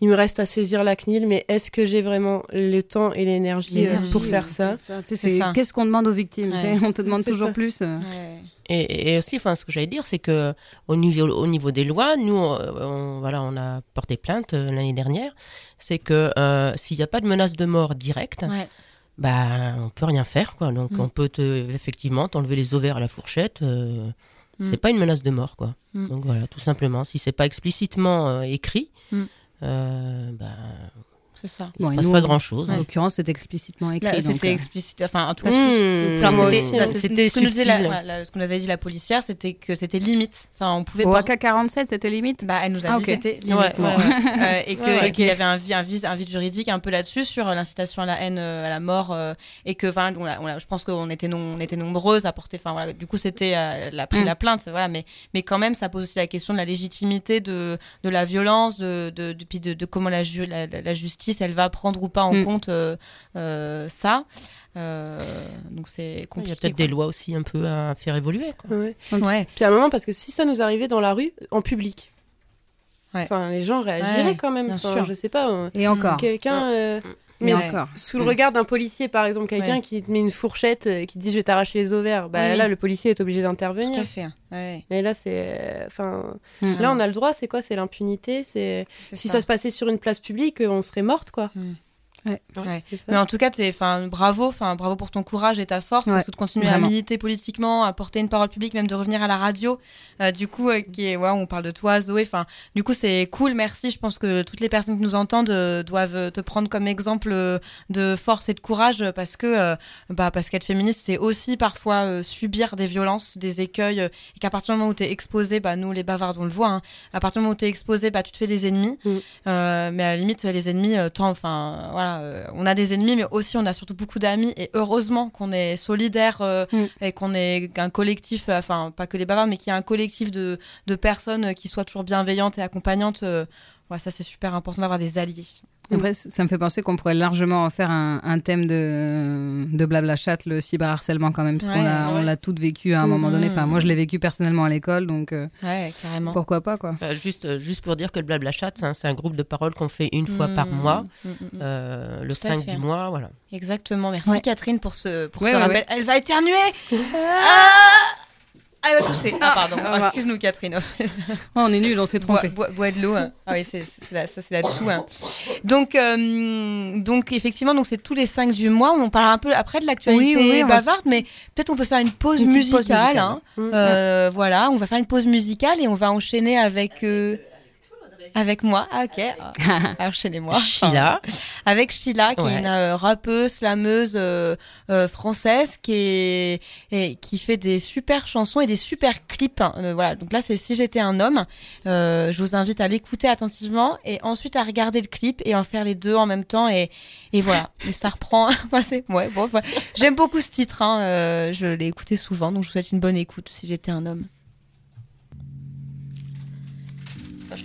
Il me reste à saisir la CNIL, mais est-ce que j'ai vraiment le temps et l'énergie pour faire ça. Qu'est-ce qu'on demande aux victimes On te demande toujours ça. plus. Et, et aussi, enfin, ce que j'allais dire, c'est que au niveau, au niveau des lois, nous, on, on- voilà, on a porté plainte euh, l'année dernière. C'est que euh, s'il n'y a pas de menace de mort directe, Ouais. bah, on peut rien faire, quoi. Donc, Mm. on peut te, effectivement t'enlever les ovaires à la fourchette. euh, Mm. C'est pas une menace de mort, quoi. Mm. Donc voilà, tout simplement. Si c'est pas explicitement euh, écrit, Mm. bah, C'est ça. il Bon, et passe nous, pas grand-chose. En l'occurrence, c'est explicitement écrit. C'était euh, explicite. Enfin, en tout cas, Mmh, ce- ce- c'était- C'était que nous ce avait dit la policière, c'était que c'était limite. Enfin, on pouvait Au pas- AK-47, c'était limite? Bah, elle nous a Ah, dit ok. que c'était limite. Ouais, ouais, Euh, et qu'il y avait un, vide juridique un peu là-dessus sur l'incitation à la haine, euh, à la mort, euh, et que, enfin, on a- on a- je pense qu'on était, non, on était nombreuses à porter. Enfin, voilà, du coup, c'était euh, la Mm. la plainte, voilà. Mais, mais quand même, ça pose aussi la question de la légitimité de, de la violence, de, de, de, comment la, ju- la, la- la justice, elle va prendre ou pas en Mm. compte euh, euh, ça. Euh, donc c'est Il y compliqué. a peut-être des lois aussi un peu à faire évoluer, quoi. Ouais. quoi. Ouais. Puis à un moment, parce que si ça nous arrivait dans la rue, en public, Ouais. enfin les gens réagiraient Ouais, quand même. bien Enfin, sûr. Et sais pas. Et encore. Quelqu'un. euh, Et mais sous le Mm. regard d'un policier, par exemple, quelqu'un Ouais. qui te met une fourchette, euh, qui te dit je vais t'arracher les ovaires, bah Oui. là le policier est obligé Tout d'intervenir. à fait. Ouais. Mais là c'est, enfin, Mm. là on a le droit, c'est quoi? C'est l'impunité, c'est si ça. se passait sur une place publique, euh, on serait morte quoi. Ouais. Ouais. c'est ça. Mais en tout cas, bravo, enfin, bravo pour ton courage et ta force, Ouais, parce que de continuer vraiment. à militer politiquement, à porter une parole publique, même de revenir à la radio. Euh, du coup, euh, qui est, ouais, on parle de toi, Zoé. Enfin, du coup, c'est cool. Merci. Je pense que toutes les personnes qui nous entendent euh, doivent te prendre comme exemple de force et de courage, parce que, euh, bah, parce qu'être féministe, c'est aussi parfois euh, subir des violences, des écueils, euh, et qu'à partir du moment où t'es exposé, bah, nous les bavards, on le voit. hein, à partir du moment où t'es exposé, bah, tu te fais des ennemis. Mm. Euh, mais à la limite, les ennemis, euh, tant, enfin, voilà, euh, on a des ennemis, mais aussi on a surtout beaucoup d'amis. Et heureusement qu'on est solidaires euh, Mm. et qu'on est un collectif, euh, enfin, pas que les bavards, mais qu'il y a un collectif de, de personnes qui soient toujours bienveillantes et accompagnantes. ouais, ça, c'est super important d'avoir des alliés. Après, c- ça me fait penser qu'on pourrait largement en faire un, un thème de, de blabla chat, le cyberharcèlement quand même, parce Ouais, qu'on l'a, on ouais. l'a toutes vécu à un moment donné. Enfin, moi, je l'ai vécu personnellement à l'école, donc euh, Ouais, carrément. pourquoi pas, quoi. Enfin, juste, euh, juste pour dire que le blabla chat, c'est un, c'est un groupe de parole qu'on fait une fois par Mm, mois, mm, mm, mm. euh, le Tout à 5 fait. du mois, voilà. Exactement. Merci Ouais. Catherine pour ce, pour Ouais, ce ouais, rappel. ouais. Elle va éternuer. Ah, elle va tousser. Ah, pardon. Ah, Ah. Excuse-nous, Catherine. Oh, on est nuls, on s'est trompé. bois- bois de l'eau. hein. Ah oui, c'est, ça c'est toux. hein. Donc, euh, donc effectivement, donc c'est tous les 5 du mois. On parle un peu après de l'actualité Oui, oui, on bavarde, mais peut-être on peut faire une pause Une musicale. pause musicale. hein. Euh, Voilà, on va faire une pause musicale et on va enchaîner avec euh, avec moi. Ah, ok. Ah, Enchaînez-moi. Sheila, Avec Sheila, qui est une euh, rappeuse, slameuse euh, euh, française, qui est et qui fait des super chansons et des super clips. hein. Euh, voilà. Donc là, c'est Si j'étais un homme. Euh, je vous invite à l'écouter attentivement et ensuite à regarder le clip et en faire les deux en même temps et et voilà. Et ça reprend. Enfin, c'est ouais. Bon, j'aime beaucoup ce titre. hein. Euh, je l'ai écouté souvent, donc je vous souhaite une bonne écoute. Si j'étais un homme. Je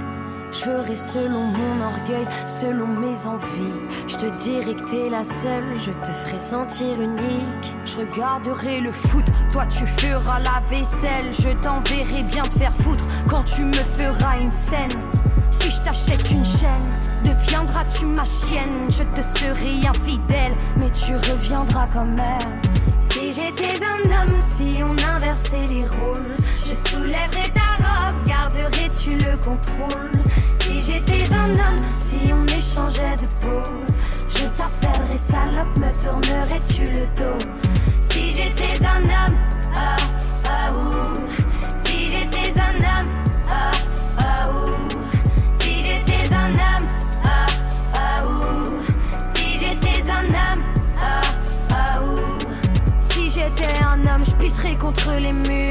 Ferai selon mon orgueil, selon mes envies. Je te dirai que t'es la seule, je te ferai sentir unique. Je regarderai le foot, toi tu feras la vaisselle. Je t'enverrai bien te faire foutre quand tu me feras une scène. Si je t'achète une chaîne, deviendras-tu ma chienne Je te serai infidèle, mais tu reviendras quand même. Si j'étais un homme, si on inversait les rôles, je soulèverais ta garderais-tu le contrôle Si j'étais un homme, si on échangeait de peau, je t'appellerais salope, me tournerais-tu le dos? Si j'étais un homme, ah, ah. Si j'étais un homme, ah, ah, ouh. Si j'étais un homme, ah, ah. Si j'étais un homme, ah, ah. Si j'étais un homme, je pisserais contre les murs.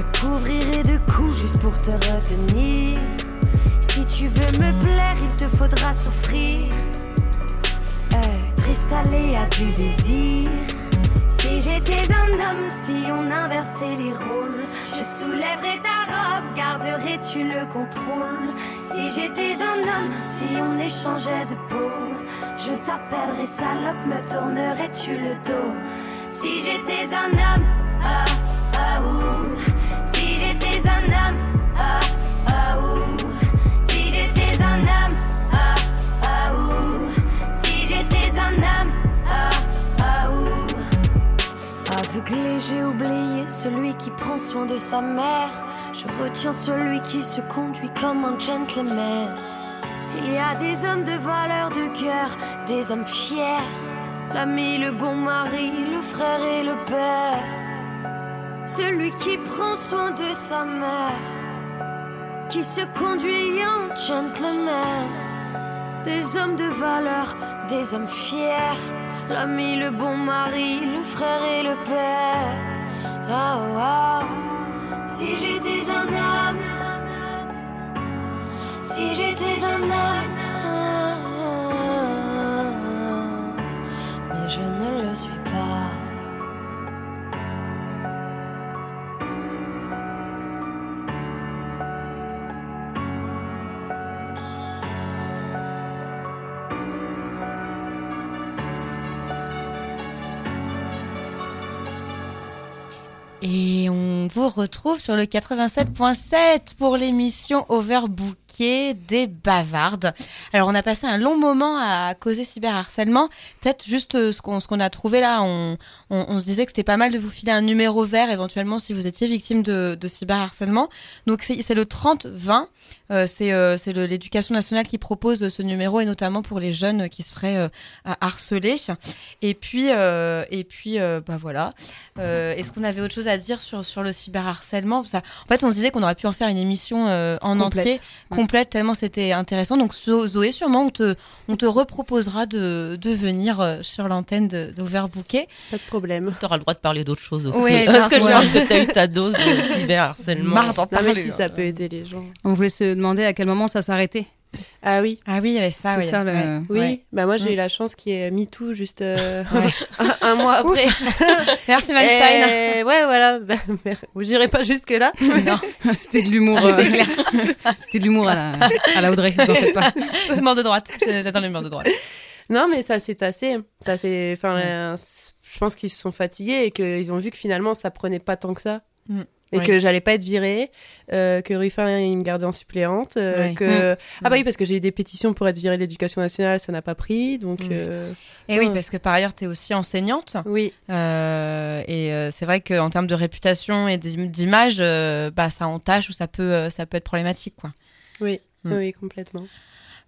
Te couvrirai de coups juste pour te retenir. Si tu veux me plaire, il te faudra souffrir. Eh, triste aléa du désir. Si j'étais un homme, si on inversait les rôles, je soulèverais ta robe, garderais-tu le contrôle? Si j'étais un homme, si on échangeait de peau, je t'appellerais salope, me tournerais-tu le dos? Si j'étais un homme, ah, ah, ouh. Un ah, ah, ouh. Si j'étais un homme, ah, ah, ouh. Si j'étais un homme, ah, ah, ouh. Aveuglé, j'ai oublié celui qui prend soin de sa mère. Je retiens celui qui se conduit comme un gentleman. Il y a des hommes de valeur de cœur, des hommes fiers. L'ami, le bon mari, le frère et le père. Celui qui prend soin de sa mère. qui se conduit en gentleman. Des hommes de valeur, des hommes fiers, l'ami, le bon mari, le frère et le père. Oh, oh. Si j'étais un homme, si j'étais un homme, vous retrouve sur le 87.7 pour l'émission Overbook des bavardes. Alors on a passé un long moment à causer cyberharcèlement. Peut-être juste euh, ce qu'on ce qu'on a trouvé là, on, on, se disait que c'était pas mal de vous filer un numéro vert éventuellement si vous étiez victime de, de cyberharcèlement. Donc c'est le 30-20. Euh, c'est euh, l'éducation nationale qui propose ce numéro et notamment pour les jeunes qui se feraient euh, harceler. Et puis, et puis bah voilà. Est-ce qu'on avait autre chose à dire sur, sur le cyberharcèlement? Ça, En fait, on se disait qu'on aurait pu en faire une émission en entier, complète, tellement c'était intéressant. Donc Zoé, sûrement, on te, on te reproposera de, de venir sur l'antenne d'Overbooké. Pas de problème. Tu auras le droit de parler d'autres choses aussi. Oui, Parce que je pense que tu as eu ta dose de cyberharcèlement. Marre d'en parler. mais si ça peut aider les gens. On voulait se demander à quel moment ça s'arrêtait. Ah oui. Ah oui, il y avait ça. Oui, oui. bah moi j'ai eu la chance qu'il y ait MeToo juste euh, un, mois après. Merci Weinstein. ouais, voilà. Bah, je dirais pas jusque là. C'était de l'humour. Euh, c'était de l'humour à la, à la Audrey. Vous en faites pas. Mort de droite. J'attends le mort de droite. Non, mais ça s'est tassé. Ça c'est. Enfin, je pense qu'ils se sont fatigués et qu'ils ont vu que finalement ça prenait pas tant que ça. Mm et que j'allais pas être virée, euh, que Ruffin il me gardait en suppléante, euh, que mm. ah bah oui parce que j'ai eu des pétitions pour être virée de l'éducation nationale, ça n'a pas pris, donc. Mm. Euh, et oui parce que par ailleurs tu es aussi enseignante. Oui. et c'est vrai qu'en termes de réputation et d'image, bah ça entache ou ça peut ça peut être problématique quoi. Oui, mm. oui complètement.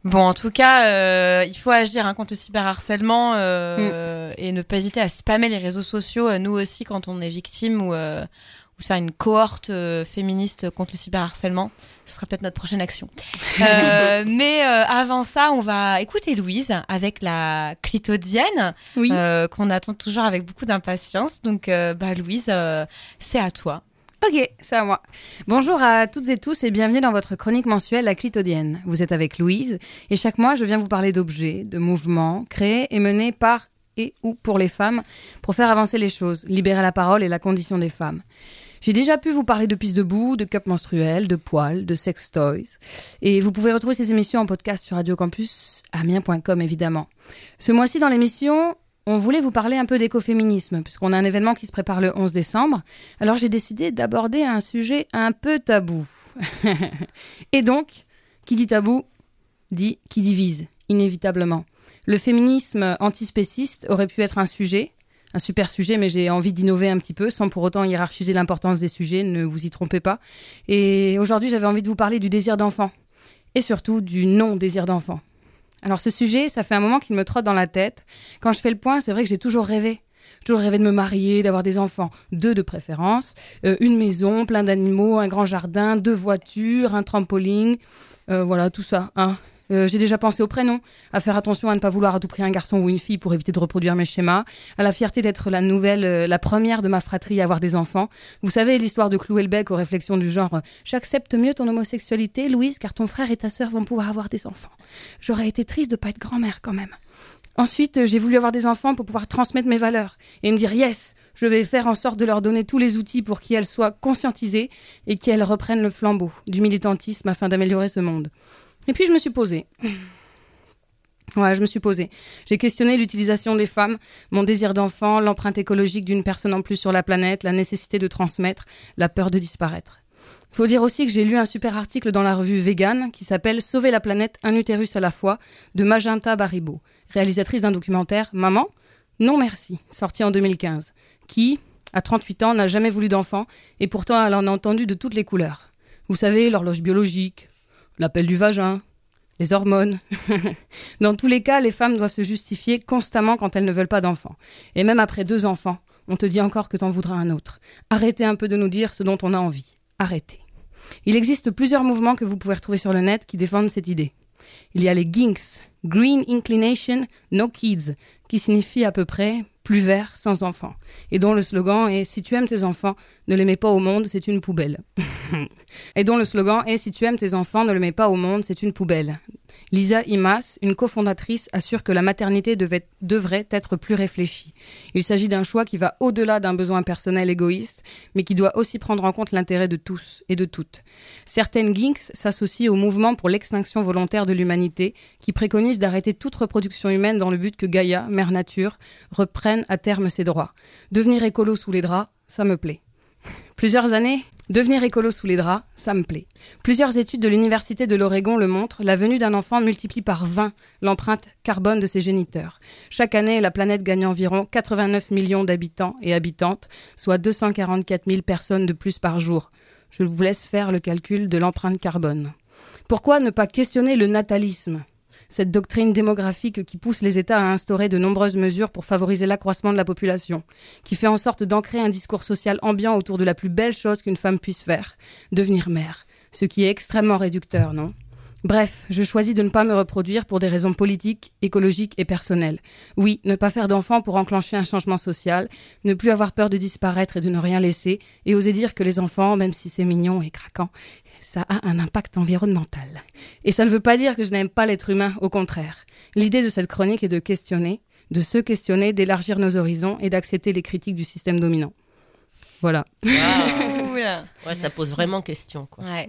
Bon, en tout cas, il faut agir hein, contre le cyberharcèlement et ne pas hésiter à spammer les réseaux sociaux, nous aussi, quand on est victime ou, faire une cohorte euh, féministe contre le cyberharcèlement. Ce sera peut-être notre prochaine action. Euh, mais euh, avant ça, on va écouter Louise avec la clitodienne qu'on attend toujours avec beaucoup d'impatience. Donc, bah, Louise, c'est à toi. Ok, c'est à moi. Bonjour à toutes et tous et bienvenue dans votre chronique mensuelle La Clitodienne. Vous êtes avec Louise et chaque mois je viens vous parler d'objets, de mouvements créés et menés par et ou pour les femmes pour faire avancer les choses, libérer la parole et la condition des femmes. J'ai déjà pu vous parler de pistes debout, de cups menstruels, de poils, de sex toys. Et vous pouvez retrouver ces émissions en podcast sur radiocampus.amiens.com évidemment. Ce mois-ci dans l'émission, on voulait vous parler un peu d'écoféminisme, puisqu'on a un événement qui se prépare le 11 décembre. Alors j'ai décidé d'aborder un sujet un peu tabou. Et donc, qui dit tabou, dit qui divise, inévitablement. Le féminisme antispéciste aurait pu être un sujet, un super sujet, mais j'ai envie d'innover un petit peu sans pour autant hiérarchiser l'importance des sujets, ne vous y trompez pas. Et aujourd'hui, j'avais envie de vous parler du désir d'enfant et surtout du non-désir d'enfant. Alors ce sujet, ça fait un moment qu'il me trotte dans la tête. Quand je fais le point, c'est vrai que j'ai toujours rêvé. Toujours rêvé de me marier, d'avoir des enfants, deux de préférence, euh, une maison, plein d'animaux, un grand jardin, deux voitures, un trampoline, euh, voilà tout ça. Hein. Euh, j'ai déjà pensé au prénom, à faire attention à ne pas vouloir à tout prix un garçon ou une fille pour éviter de reproduire mes schémas, à la fierté d'être la nouvelle, euh, la première de ma fratrie à avoir des enfants. Vous savez l'histoire de clouer le bec aux réflexions du genre euh, J'accepte mieux ton homosexualité, Louise, car ton frère et ta sœur vont pouvoir avoir des enfants. J'aurais été triste de pas être grand-mère quand même. Ensuite, j'ai voulu avoir des enfants pour pouvoir transmettre mes valeurs et me dire yes, je vais faire en sorte de leur donner tous les outils pour qu'elles soient conscientisées et qu'elles reprennent le flambeau du militantisme afin d'améliorer ce monde. Et puis je me suis posée. Ouais, je me suis posée. J'ai questionné l'utilisation des femmes, mon désir d'enfant, l'empreinte écologique d'une personne en plus sur la planète, la nécessité de transmettre, la peur de disparaître. Faut dire aussi que j'ai lu un super article dans la revue Vegan qui s'appelle Sauver la planète, un utérus à la fois de Magenta Baribo, réalisatrice d'un documentaire Maman Non merci, sorti en 2015, qui, à 38 ans, n'a jamais voulu d'enfant et pourtant elle en a entendu de toutes les couleurs. Vous savez, l'horloge biologique, l'appel du vagin, les hormones. Dans tous les cas, les femmes doivent se justifier constamment quand elles ne veulent pas d'enfants. Et même après deux enfants, on te dit encore que t'en voudras un autre. Arrêtez un peu de nous dire ce dont on a envie. Arrêtez. Il existe plusieurs mouvements que vous pouvez retrouver sur le net qui défendent cette idée. Il y a les GINKS, Green Inclination No Kids, qui signifie à peu près plus vert sans enfants, et dont le slogan est Si tu aimes tes enfants, ne les mets pas au monde, c'est une poubelle. et dont le slogan est Si tu aimes tes enfants, ne les mets pas au monde, c'est une poubelle. Lisa Imas, une cofondatrice, assure que la maternité devrait être plus réfléchie. Il s'agit d'un choix qui va au-delà d'un besoin personnel égoïste, mais qui doit aussi prendre en compte l'intérêt de tous et de toutes. Certaines Ginks s'associent au mouvement pour l'extinction volontaire de l'humanité, qui préconise d'arrêter toute reproduction humaine dans le but que Gaïa, mère nature, reprenne à terme ses droits. Devenir écolo sous les draps, ça me plaît. Plusieurs années Devenir écolo sous les draps, ça me plaît. Plusieurs études de l'Université de l'Oregon le montrent, la venue d'un enfant multiplie par 20 l'empreinte carbone de ses géniteurs. Chaque année, la planète gagne environ 89 millions d'habitants et habitantes, soit 244 000 personnes de plus par jour. Je vous laisse faire le calcul de l'empreinte carbone. Pourquoi ne pas questionner le natalisme? Cette doctrine démographique qui pousse les États à instaurer de nombreuses mesures pour favoriser l'accroissement de la population, qui fait en sorte d'ancrer un discours social ambiant autour de la plus belle chose qu'une femme puisse faire, devenir mère, ce qui est extrêmement réducteur, non? Bref, je choisis de ne pas me reproduire pour des raisons politiques, écologiques et personnelles. Oui, ne pas faire d'enfants pour enclencher un changement social, ne plus avoir peur de disparaître et de ne rien laisser, et oser dire que les enfants, même si c'est mignon et craquant, ça a un impact environnemental. Et ça ne veut pas dire que je n'aime pas l'être humain, au contraire. L'idée de cette chronique est de questionner, de se questionner, d'élargir nos horizons et d'accepter les critiques du système dominant. Voilà. ouais, ça pose vraiment question. Quoi. Ouais.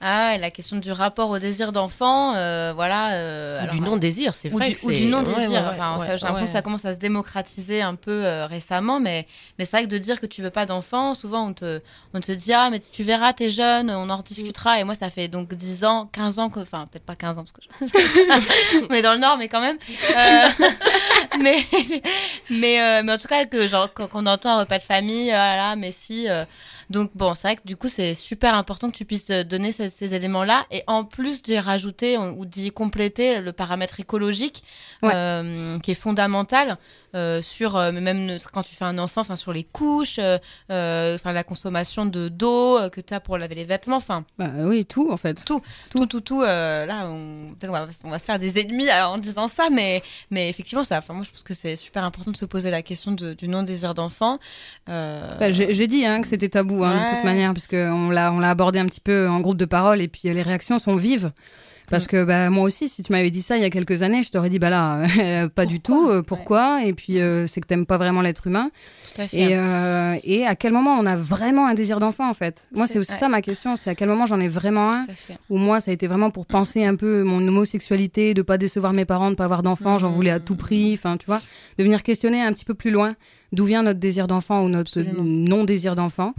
Ah, la question du rapport au désir d'enfant, euh, voilà. Euh, du non-désir, c'est vrai. ou du non-désir. enfin, j'ai l'impression que ça commence à se démocratiser un peu euh, récemment, mais, mais c'est vrai que de dire que tu veux pas d'enfant, souvent on te, on te dit Ah, mais tu verras, t'es jeune, on en rediscutera. Et moi, ça fait donc 10 ans, 15 ans, que, enfin, peut-être pas 15 ans, parce que je... on est dans le Nord, mais quand même. mais, mais, mais en tout cas, que, genre, qu'on entend un repas de famille, voilà, mais si. Donc bon, c'est vrai que du coup, c'est super important que tu puisses euh, donner ces, éléments-là et en plus d'y rajouter ou d'y compléter le paramètre écologique euh, qui est fondamental. Euh, sur euh, même quand tu fais un enfant, enfin sur les couches, enfin la consommation de d'eau que tu as pour laver les vêtements, enfin. Bah, oui, tout en fait. Tout, tout, tout, tout. là, on, on, va, on, va, se faire des ennemis en disant ça, mais mais effectivement, ça. Enfin, moi, je pense que c'est super important de se poser la question de, du non désir d'enfant. Bah, J'ai dit hein, que c'était tabou hein, de toute manière, puisque on l'a on l'a abordé un petit peu en groupe de parole et puis les réactions sont vives. Parce que bah, moi aussi, si tu m'avais dit ça il y a quelques années, je t'aurais dit bah là, pas du tout. Euh, pourquoi Et puis euh, c'est que t'aimes pas vraiment l'être humain. Et, euh, et à quel moment on a vraiment un désir d'enfant en fait? Moi, c'est aussi ça ma question. C'est à quel moment j'en ai vraiment un Ou moi, ça a été vraiment pour penser un peu mon homosexualité, de pas décevoir mes parents, de pas avoir d'enfants. J'en voulais à tout prix. Enfin, tu vois, de venir questionner un petit peu plus loin d'où vient notre désir d'enfant ou notre non-désir d'enfant.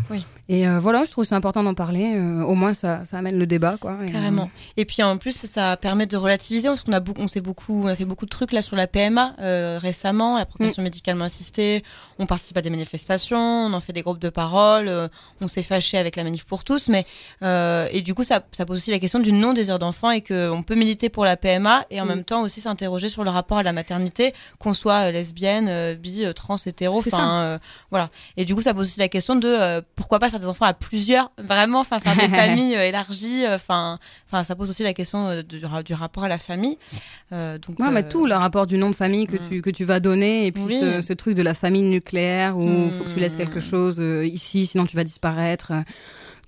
Et euh, voilà, je trouve c'est important d'en parler. Euh, au moins, ça, ça, amène le débat. Quoi, et, Carrément. Euh, et puis en plus, ça permet de relativiser. Parce qu'on a, on, sait beaucoup, on a fait beaucoup de trucs là sur la PMA récemment, la procréation mm. médicalement assistée. On participe à des manifestations, on en fait des groupes de parole, on s'est fâché avec la manif pour tous. Mais, et du coup, ça, ça, pose aussi la question du non-désir d'enfant et qu'on peut militer pour la PMA et en mm. même temps aussi s'interroger sur le rapport à la maternité, qu'on soit lesbienne, bi, trans, hétéro Enfin, euh, voilà. Et du coup, ça pose aussi la question de euh, pourquoi pas faire des enfants à plusieurs, vraiment, enfin, faire des familles euh, élargies. Enfin, ça pose aussi la question du, du, rapport à la famille. donc, ouais, mais tout, le rapport du nom de famille que, mm. tu, que tu vas donner, et puis ce, truc de la famille nucléaire où il faut que tu laisses quelque mm. chose ici, sinon tu vas disparaître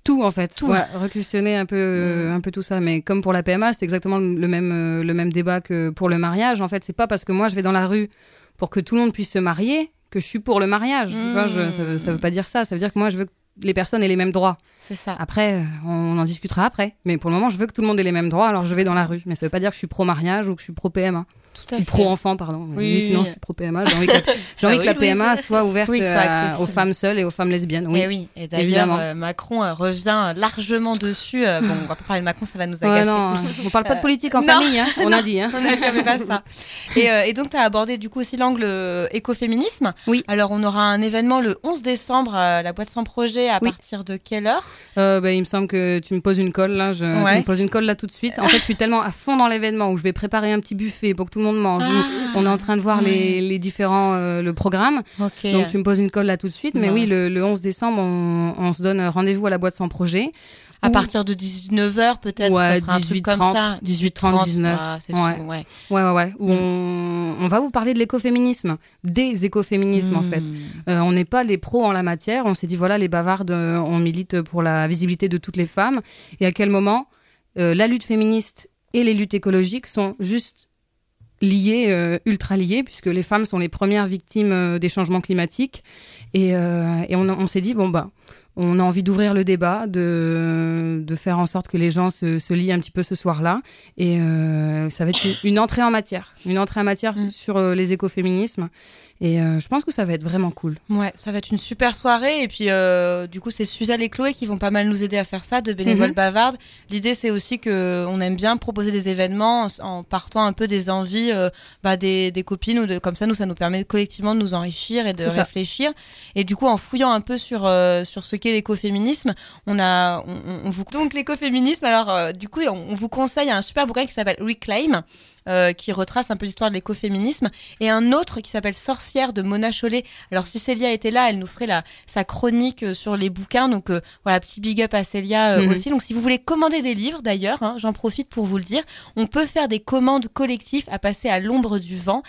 tout en fait tout ouais, un peu mm. un peu tout ça mais comme pour la PMA c'est exactement le même le même débat que pour le mariage en fait c'est pas parce que moi je vais dans la rue pour que tout le monde puisse se marier que je suis pour le mariage. ça, ne veut pas dire ça. Ça veut dire que moi, je veux que les personnes aient les mêmes droits. C'est ça. Après, on en discutera après. Mais pour le moment, je veux que tout le monde ait les mêmes droits, alors je vais dans la rue. Mais ça veut pas dire que je suis pro-mariage ou que je suis pro-PMA. Pro-enfant, pardon. Oui, sinon, je suis pro-PMA. J'ai envie que la, envie ah que la PMA soit ouverte euh, aux femmes seules et aux femmes lesbiennes. Oui, et, eh oui. et d'ailleurs, euh, Macron euh, revient largement dessus. bon, on va pas parler de Macron, ça va nous agacer. non, on parle pas de politique en famille, hein, on a dit. Hein. on n'a jamais pas ça. Et, et donc, tu as abordé du coup aussi l'angle écoféminisme. Oui. Alors, on aura un événement le 11 décembre la boîte sans projet. À partir de quelle heure? Bah, Il me semble que tu me poses une colle là. Je... Tu me poses une colle là tout de suite. En fait, je suis tellement à fond dans l'événement où je vais préparer un petit buffet pour que tout le monde mange. Ah. On est en train de voir les, différents, euh, le programme. Donc tu me poses une colle là tout de suite. Mais oui, le, 11 décembre, on, se donne rendez-vous à la boîte sans projet. À partir de 19h peut-être, Ouais, ça sera un truc 18, comme 30, ça. 18, 30, 19. ah, Ouais. sûr, ouais. Ouais, ouais, ouais. Où Mm. on, on va vous parler de l'écoféminisme, des écoféminismes en fait. Mm. Euh, on n'est pas les pros en la matière. On s'est dit, voilà, les bavardes, euh, on milite pour la visibilité de toutes les femmes. Et à quel moment euh, la lutte féministe et les luttes écologiques sont juste liées, euh, ultra liées, puisque les femmes sont les premières victimes euh, des changements climatiques. Et, euh, et on, on s'est dit, bon, bah, on a envie d'ouvrir le débat, de, de faire en sorte que les gens se, se lient un petit peu ce soir-là. Et ça va être une, une entrée en matière, une entrée en matière Mm. sur les écoféminismes. Et euh, je pense que ça va être vraiment cool. Ouais, ça va être une super soirée. Et puis, euh, du coup, c'est Suzanne et Chloé qui vont pas mal nous aider à faire ça, de bénévoles Mhm. bavardes. L'idée, c'est aussi que on aime bien proposer des événements en, partant un peu des envies euh, bah, des, des copines. Ou de, comme ça, nous, ça nous permet collectivement de nous enrichir et de ça. réfléchir. Et du coup, en fouillant un peu sur, sur ce qu'est l'écoféminisme, on a. On, vous... Donc, l'écoféminisme, alors, du coup, on, on vous conseille un super bouquin qui s'appelle Reclaim. Euh, qui retrace un peu l'histoire de l'écoféminisme, et un autre qui s'appelle Sorcière de Mona Chollet. Alors si Célia était là, elle nous ferait la, sa chronique euh, sur les bouquins, donc euh, voilà, petit big up à Célia euh, Mhm. aussi. Donc si vous voulez commander des livres, d'ailleurs, hein, j'en profite pour vous le dire, on peut faire des commandes collectives à passer à l'ombre du vent,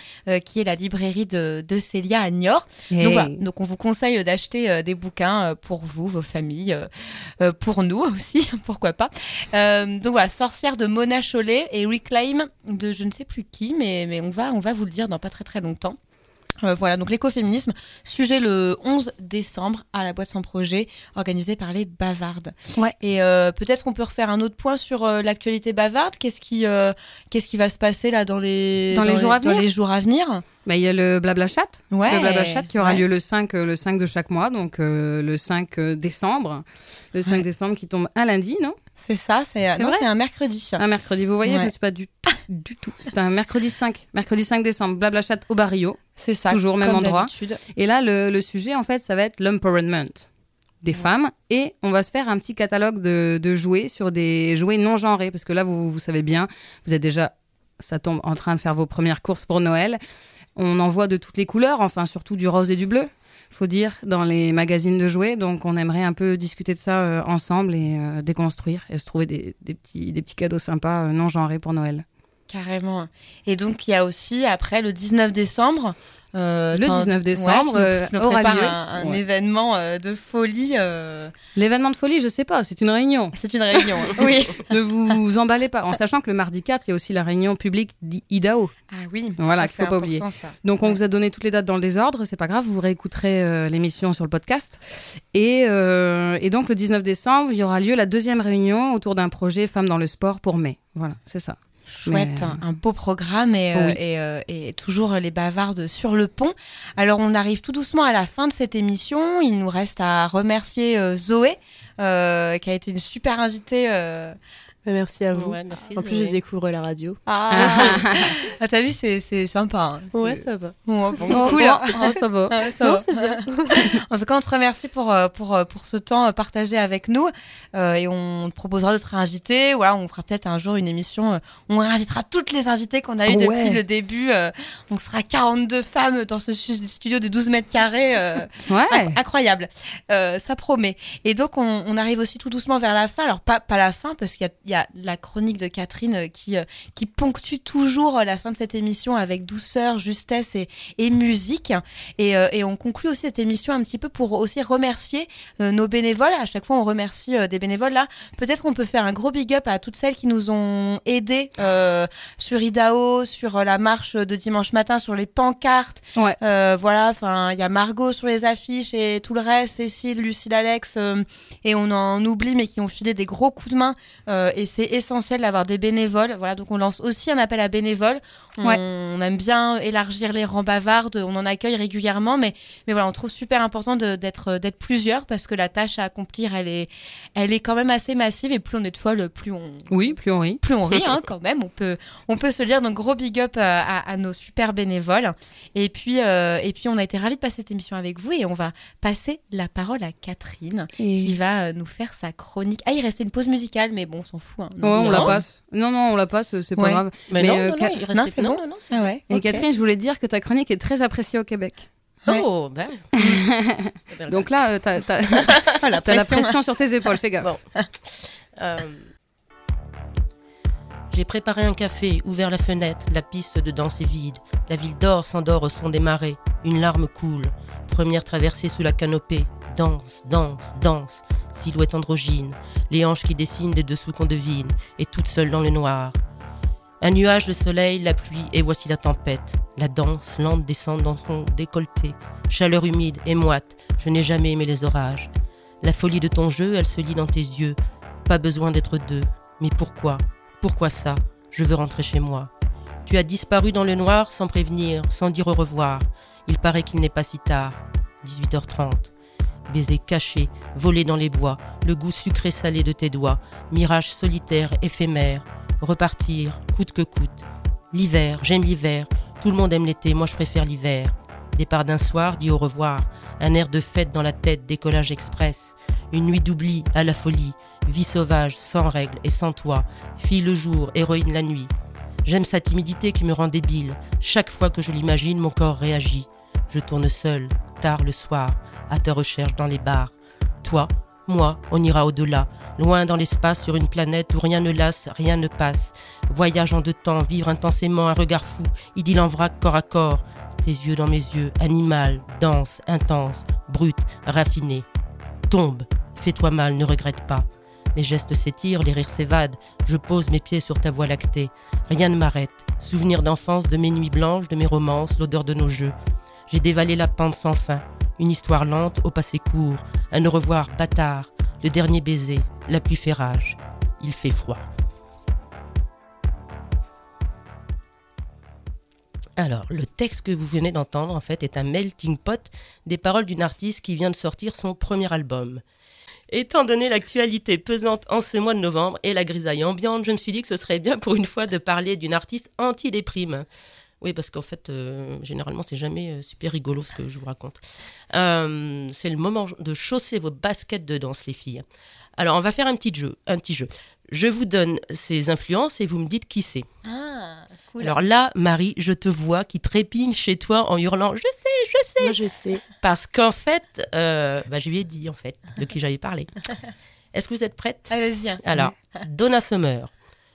qui est la librairie de, de Célia à Niort. Donc voilà, donc on vous conseille d'acheter des bouquins pour vous, vos familles, pour nous aussi, pourquoi pas. Donc voilà, Sorcière de Mona Chollet et Reclaim de je ne sais plus qui, mais, mais on, va, on va vous le dire dans pas très très longtemps. Euh, voilà, donc l'écoféminisme, sujet le 11 décembre à la boîte sans projet, organisé par les Bavardes. Ouais. Et euh, peut-être qu'on peut refaire un autre point sur euh, l'actualité bavarde. Qu'est-ce qui, euh, qu'est-ce qui va se passer là dans les, Dans les jours à dans venir les jours à venir? Bah, il y a le Blabla Chat. Ouais. Le Blabla Chat qui aura Ouais. lieu le 5, euh, le 5 de chaque mois, donc euh, le 5 décembre. Le 5 Ouais. décembre qui tombe un lundi, non? C'est ça, c'est C'est non, vrai c'est un mercredi. Un mercredi. Vous voyez, Ouais. je ne sais pas du tout. Du tout. C'est un mercredi 5. Mercredi 5 décembre. Blabla Chat au Barrio. C'est ça. Toujours même comme endroit. Et là, le, le sujet, en fait, ça va être l'empowerment des femmes. Et on va se faire un petit catalogue de, de jouets sur des jouets non genrés. Parce que là, vous, vous savez bien, vous êtes déjà, ça tombe, en train de faire vos premières courses pour Noël. On en voit de toutes les couleurs, enfin, surtout du rose et du bleu, faut dire, dans les magazines de jouets. Donc, on aimerait un peu discuter de ça euh, ensemble et euh, déconstruire et se trouver des, des petits, des petits cadeaux sympas euh, non genrés pour Noël. Carrément. Et donc, il y a aussi, après, le 19 décembre. euh, Le t'en- 19 ouais, décembre, tu nous- euh, tu nous aura lieu. un, un Ouais. événement euh, de folie. euh, L'événement de folie, je sais pas, c'est une réunion. C'est une réunion. oui. ne vous emballez pas, en sachant que le mardi 4, il y a aussi la réunion publique d'IDAO. Ah oui. Voilà, qu'il faut pas oublier. ça. Donc on Ouais. vous a donné toutes les dates dans le désordre, c'est pas grave, vous réécouterez l'émission sur le podcast. Et, et donc le 19 décembre, il y aura lieu la deuxième réunion autour d'un projet Femmes dans le sport pour mai. Voilà, c'est ça. Chouette, Mais- un, un beau programme et, euh, Oui. et, euh, et toujours les bavardes sur le pont. Alors on arrive tout doucement à la fin de cette émission. Il nous reste à remercier euh, Zoé, euh, qui a été une super invitée. euh. Bah, Merci à vous. Ouais, merci. En plus, je découvre la radio. Ah, t'as vu, c'est c'est sympa. hein. Ouais, C'est- ça va. Bon, bon, cool. oh, oh, ça va. Ah, ça Non, va. c'est bien. En tout cas, on te remercie pour, euh, pour, euh, pour ce temps euh, partagé avec nous euh, et on te proposera de te réinviter. Voilà, on fera peut-être un jour une émission. on réinvitera toutes les invités qu'on a eues Ouais. depuis le début. euh, on sera 42 femmes dans ce stu- studio de 12 mètres carrés. euh, Ouais. inc- incroyable. Euh, ça promet. Et donc, on, on arrive aussi tout doucement vers la fin. Alors, pas, pas la fin, parce qu'il y a, y a la chronique de Catherine euh, qui, euh, qui ponctue toujours euh, la fin de cette émission avec douceur, justesse et, et musique. Et, et on conclut aussi cette émission un petit peu pour aussi remercier nos bénévoles. À chaque fois, on remercie des bénévoles. Là, peut-être qu'on peut faire un gros big up à toutes celles qui nous ont aidés euh, sur IDAO, sur la marche de dimanche matin, sur les pancartes. Ouais. Euh, voilà, enfin, il y a Margot sur les affiches et tout le reste, Cécile, Lucille, Alex, euh, et on en oublie, mais qui ont filé des gros coups de main. Et c'est essentiel d'avoir des bénévoles. Voilà, donc on lance aussi un appel à bénévoles. On, Ouais. on aime bien élargir les rangs bavardes, on en accueille régulièrement, mais, mais voilà, on trouve super important d'être d'être plusieurs parce que la tâche à accomplir, elle est, elle est quand même assez massive et plus on est de folles, plus on, Oui, plus on rit. plus on rit hein, quand même, on peut, on peut se le dire. Donc gros big up euh, à, à nos super bénévoles. Et puis, euh, et puis on a été ravis de passer cette émission avec vous et on va passer la parole à Catherine qui va euh, nous faire sa chronique. Ah, il restait une pause musicale, mais bon, on s'en fout. Hein. Ouais, on Non. la passe. Non, non, on la passe, c'est pas Ouais. grave. Mais, Mais, non, euh, non, Ca- non, il reste Non, des- c'est bon non, non, c'est Ah ouais. Et. Catherine, je voulais te dire que ta chronique est très appréciée au Québec. Ouais. Oh, ben. Donc là, euh, t'as t'as- Ah, la t'as la pression. pression sur tes épaules, fais gaffe. Bon. Euh, J'ai préparé un café, ouvert la fenêtre, la piste de danse est vide. La ville d'or s'endort au son des marées. Une larme coule. Première traversée sous la canopée. Danse, danse, danse. Silhouette androgyne. Les hanches qui dessinent des dessous qu'on devine. Et toute seule dans le noir. Un nuage, le soleil, la pluie, et voici la tempête. La danse lente descend dans son décolleté. Chaleur humide et moite. Je n'ai jamais aimé les orages. La folie de ton jeu, elle se lit dans tes yeux. Pas besoin d'être deux. Mais pourquoi? Pourquoi ça? Je veux rentrer chez moi. Tu as disparu dans le noir sans prévenir, sans dire au revoir. Il paraît qu'il n'est pas si tard. 18h30. Baiser caché, volé dans les bois, le goût sucré salé de tes doigts, mirage solitaire, éphémère, repartir, coûte que coûte. L'hiver, j'aime l'hiver, tout le monde aime l'été, moi je préfère l'hiver. Départ d'un soir, dit au revoir, un air de fête dans la tête, décollage express. Une nuit d'oubli à la folie, vie sauvage, sans règles et sans toi, fille le jour, héroïne la nuit. J'aime sa timidité qui me rend débile. Chaque fois que je l'imagine, mon corps réagit. Je tourne seul, tard le soir, à ta recherche dans les bars. Toi, moi, on ira au-delà, loin dans l'espace sur une planète où rien ne lasse, rien ne passe. Voyage en deux temps, vivre intensément un regard fou, idylle en vrac corps à corps. Tes yeux dans mes yeux, animal, dense, intense, brut, raffiné. Tombe, fais-toi mal, ne regrette pas. Les gestes s'étirent, les rires s'évadent. Je pose mes pieds sur ta voie lactée. Rien ne m'arrête. Souvenir d'enfance, de mes nuits blanches, de mes romances, l'odeur de nos jeux. J'ai dévalé la pente sans fin. Une histoire lente au passé court. Un au revoir bâtard. Le dernier baiser. La pluie fait rage. Il fait froid. Alors, le texte que vous venez d'entendre, en fait, est un melting pot des paroles d'une artiste qui vient de sortir son premier album. Étant donné l'actualité pesante en ce mois de novembre et la grisaille ambiante, je me suis dit que ce serait bien pour une fois de parler d'une artiste anti-déprime. Oui, parce qu'en fait, euh, généralement, c'est jamais euh, super rigolo ce que je vous raconte. Euh, c'est le moment de chausser vos baskets de danse, les filles. Alors, on va faire un petit jeu. Un petit jeu. Je vous donne ces influences et vous me dites qui c'est. Ah, cool. Alors là, Marie, je te vois qui trépigne chez toi en hurlant Je sais, je sais Moi, je sais. Parce qu'en fait, euh, bah, je lui ai dit en fait de qui j'allais parler. Est-ce que vous êtes prête? Vas-y. hein. Alors, Donna Summer,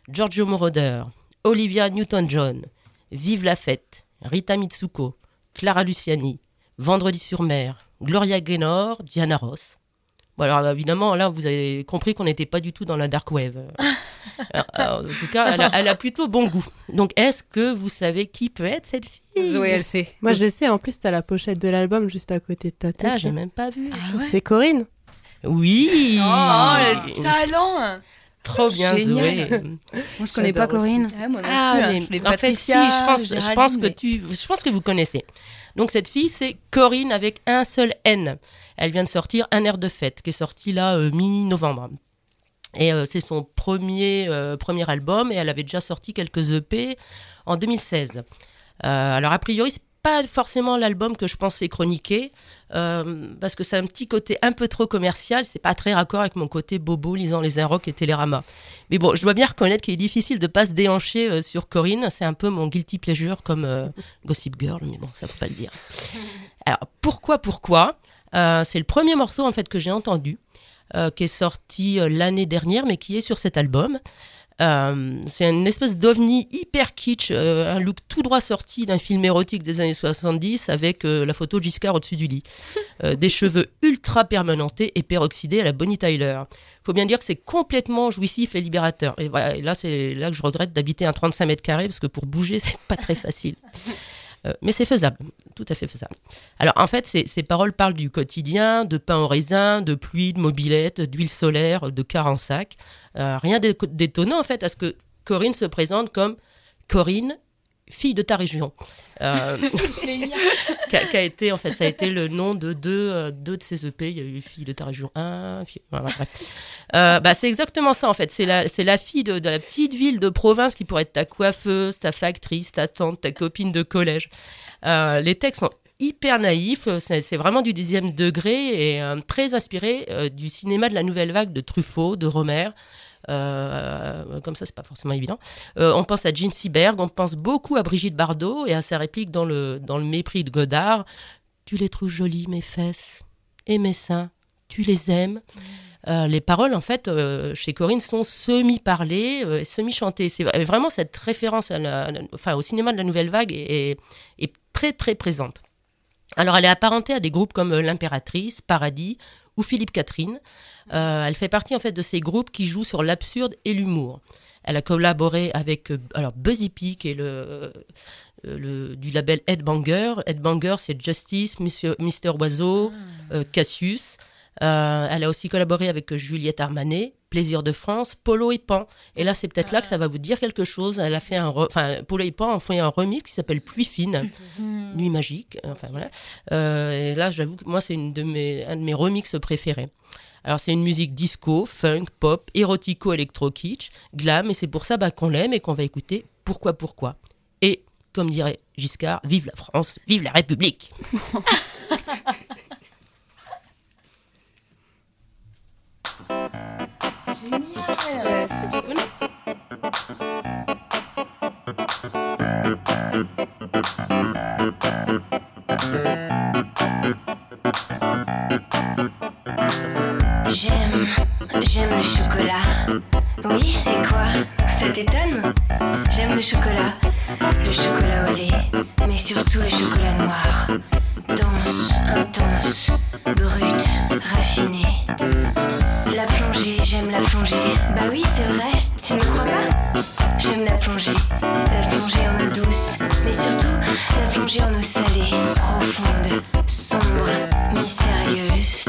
Giorgio Moroder, Olivia Newton-John, Vive la fête, Rita Mitsuko, Clara Luciani, Vendredi sur mer, Gloria Gaynor, Diana Ross. Bon, alors évidemment, là, vous avez compris qu'on n'était pas du tout dans la dark wave. Alors, alors, en tout cas, elle a, elle a plutôt bon goût. Donc, est-ce que vous savez qui peut être cette fille? Zoé, elle sait. Moi, je le sais. En plus, t'as la pochette de l'album juste à côté de ta tête. Ah, j'ai même pas vu. C'est Corinne. Oui Oh, le talent Trop bien, Génial. Zoé. Moi, je connais pas. Corinne. Ah, moi non Ah, plus, hein. mais en fait, si, je pense, je pense Géraldine, que mais- tu, je pense que vous connaissez. Donc cette fille, c'est Corinne avec un seul N. Elle vient de sortir Un air de fête, qui est sorti là euh, mi-novembre. Et euh, c'est son premier euh, premier album, et elle avait déjà sorti quelques EP en 2016. Euh, alors a priori, c'est pas forcément l'album que je pensais chroniquer, euh, parce que c'est un petit côté un peu trop commercial. C'est pas très raccord avec mon côté bobo lisant les Inrock et Télérama. Mais bon, je dois bien reconnaître qu'il est difficile de pas se déhancher euh, sur Corinne. C'est un peu mon guilty pleasure comme euh, Gossip Girl, mais bon, ça faut pas le dire. Alors pourquoi, pourquoi C'est le premier morceau en fait que j'ai entendu, qui est sorti l'année dernière, mais qui est sur cet album. Euh, c'est une espèce d'ovni hyper kitsch, euh, un look tout droit sorti d'un film érotique des années 70 avec euh, la photo de Giscard au-dessus du lit. Des cheveux ultra permanentés et peroxydés à la Bonnie Tyler. Faut bien dire que c'est complètement jouissif et libérateur. Et, voilà, et là, c'est là que je regrette d'habiter un 35 mètres carrés parce que pour bouger, c'est pas très facile. Mais c'est faisable, tout à fait faisable. Alors en fait, ces, ces paroles parlent du quotidien, de pain au raisin, de pluie, de mobilette, d'huile solaire, de car en sac. Euh, rien d'é- d'étonnant en fait à ce que Corinne se présente comme Corinne, fille de ta région. Euh, qui, a, été en fait, ça a été le nom de deux, euh, deux de ces EP. Il y a eu fille de ta région 1, fille- voilà. Euh, bah, c'est exactement ça en fait. C'est la, c'est la fille de, de la petite ville de province qui pourrait être ta coiffeuse, ta factrice, ta tante, ta copine de collège. Euh, les textes sont hyper naïfs, c'est, c'est vraiment du dixième degré et euh, très inspiré euh, du cinéma de la nouvelle vague de Truffaut, de Romer. Euh, comme ça, c'est pas forcément évident. Euh, on pense à Jean Seberg, on pense beaucoup à Brigitte Bardot et à sa réplique dans le, dans le mépris de Godard. Tu les trouves jolies, mes fesses, et mes seins, tu les aimes. Euh, les paroles, en fait, euh, chez Corinne, sont semi-parlées, euh, semi-chantées. C'est vraiment cette référence au cinéma de la Nouvelle Vague est, est, très, très présente. Alors, elle est apparentée à des groupes comme l'Impératrice, Paradis ou Philippe Catherine. elle fait partie, en fait, de ces groupes qui jouent sur l'absurde et l'humour. Elle a collaboré avec alors Buzzy Peak et le, le, du label Headbanger. Headbanger, c'est Justice, Mister, Oiseau, ah. Cassius. Euh, elle a aussi collaboré avec Juliette Armanet, Plaisir de France, Polo et Pan. Et là, c'est peut-être là que ça va vous dire quelque chose. Elle a fait un, enfin, Polo et Pan ont fait un remix qui s'appelle Pluie fine, mhm. Nuit magique. Enfin voilà. Euh, et là, j'avoue que moi, c'est une de mes, un de mes remixes préférés. Alors c'est une musique disco, funk, pop, érotico, électro kitsch, glam, et c'est pour ça bah, qu'on l'aime et qu'on va écouter Pourquoi Pourquoi. Et comme dirait Giscard, vive la France, vive la République. J'aime, j'aime le chocolat. Oui, et quoi? Ça t'étonne? J'aime le chocolat, le chocolat au lait, mais surtout le chocolat noir. Dense, intense, brut, raffiné. La plongée. Bah oui, c'est vrai, tu ne crois pas? J'aime la plongée, la plongée en eau douce, mais surtout la plongée en eau salée, profonde, sombre, mystérieuse.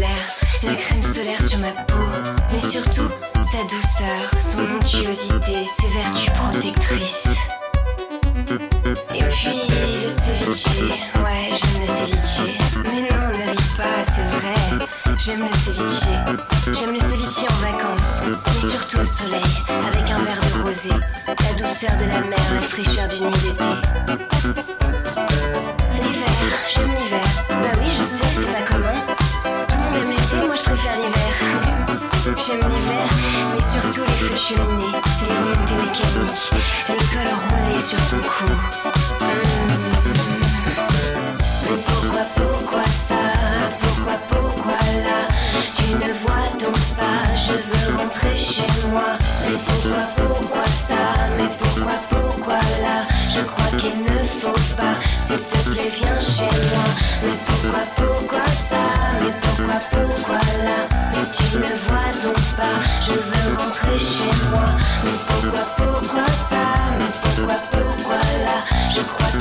La crème solaire sur ma peau. Mais surtout, sa douceur, son onctuosité, ses vertus protectrices. Et puis le ceviche, ouais, j'aime le ceviche. Mais non, ne ris pas, c'est vrai. J'aime le ceviche. J'aime le ceviche en vacances, mais surtout au soleil, avec un verre de rosé. La douceur de la mer, la fraîcheur d'une nuit d'été. L'hiver, j'aime l'hiver. Mais surtout les feux de les remontées mécaniques, les cols roulés sur ton cou. Mmh. Pourquoi, pourquoi ça? Pourquoi, pourquoi là? Tu ne vois donc pas, je veux rentrer chez moi. Mais pourquoi, pourquoi ça? Mais pourquoi, pourquoi là? Je crois qu'il ne faut pas, s'il te plaît, viens chez moi. Mais pourquoi, pourquoi ça? Mais pourquoi, pourquoi là? Rentrer chez moi. Mais pourquoi, pourquoi ça? Mais pourquoi, pourquoi là? Je crois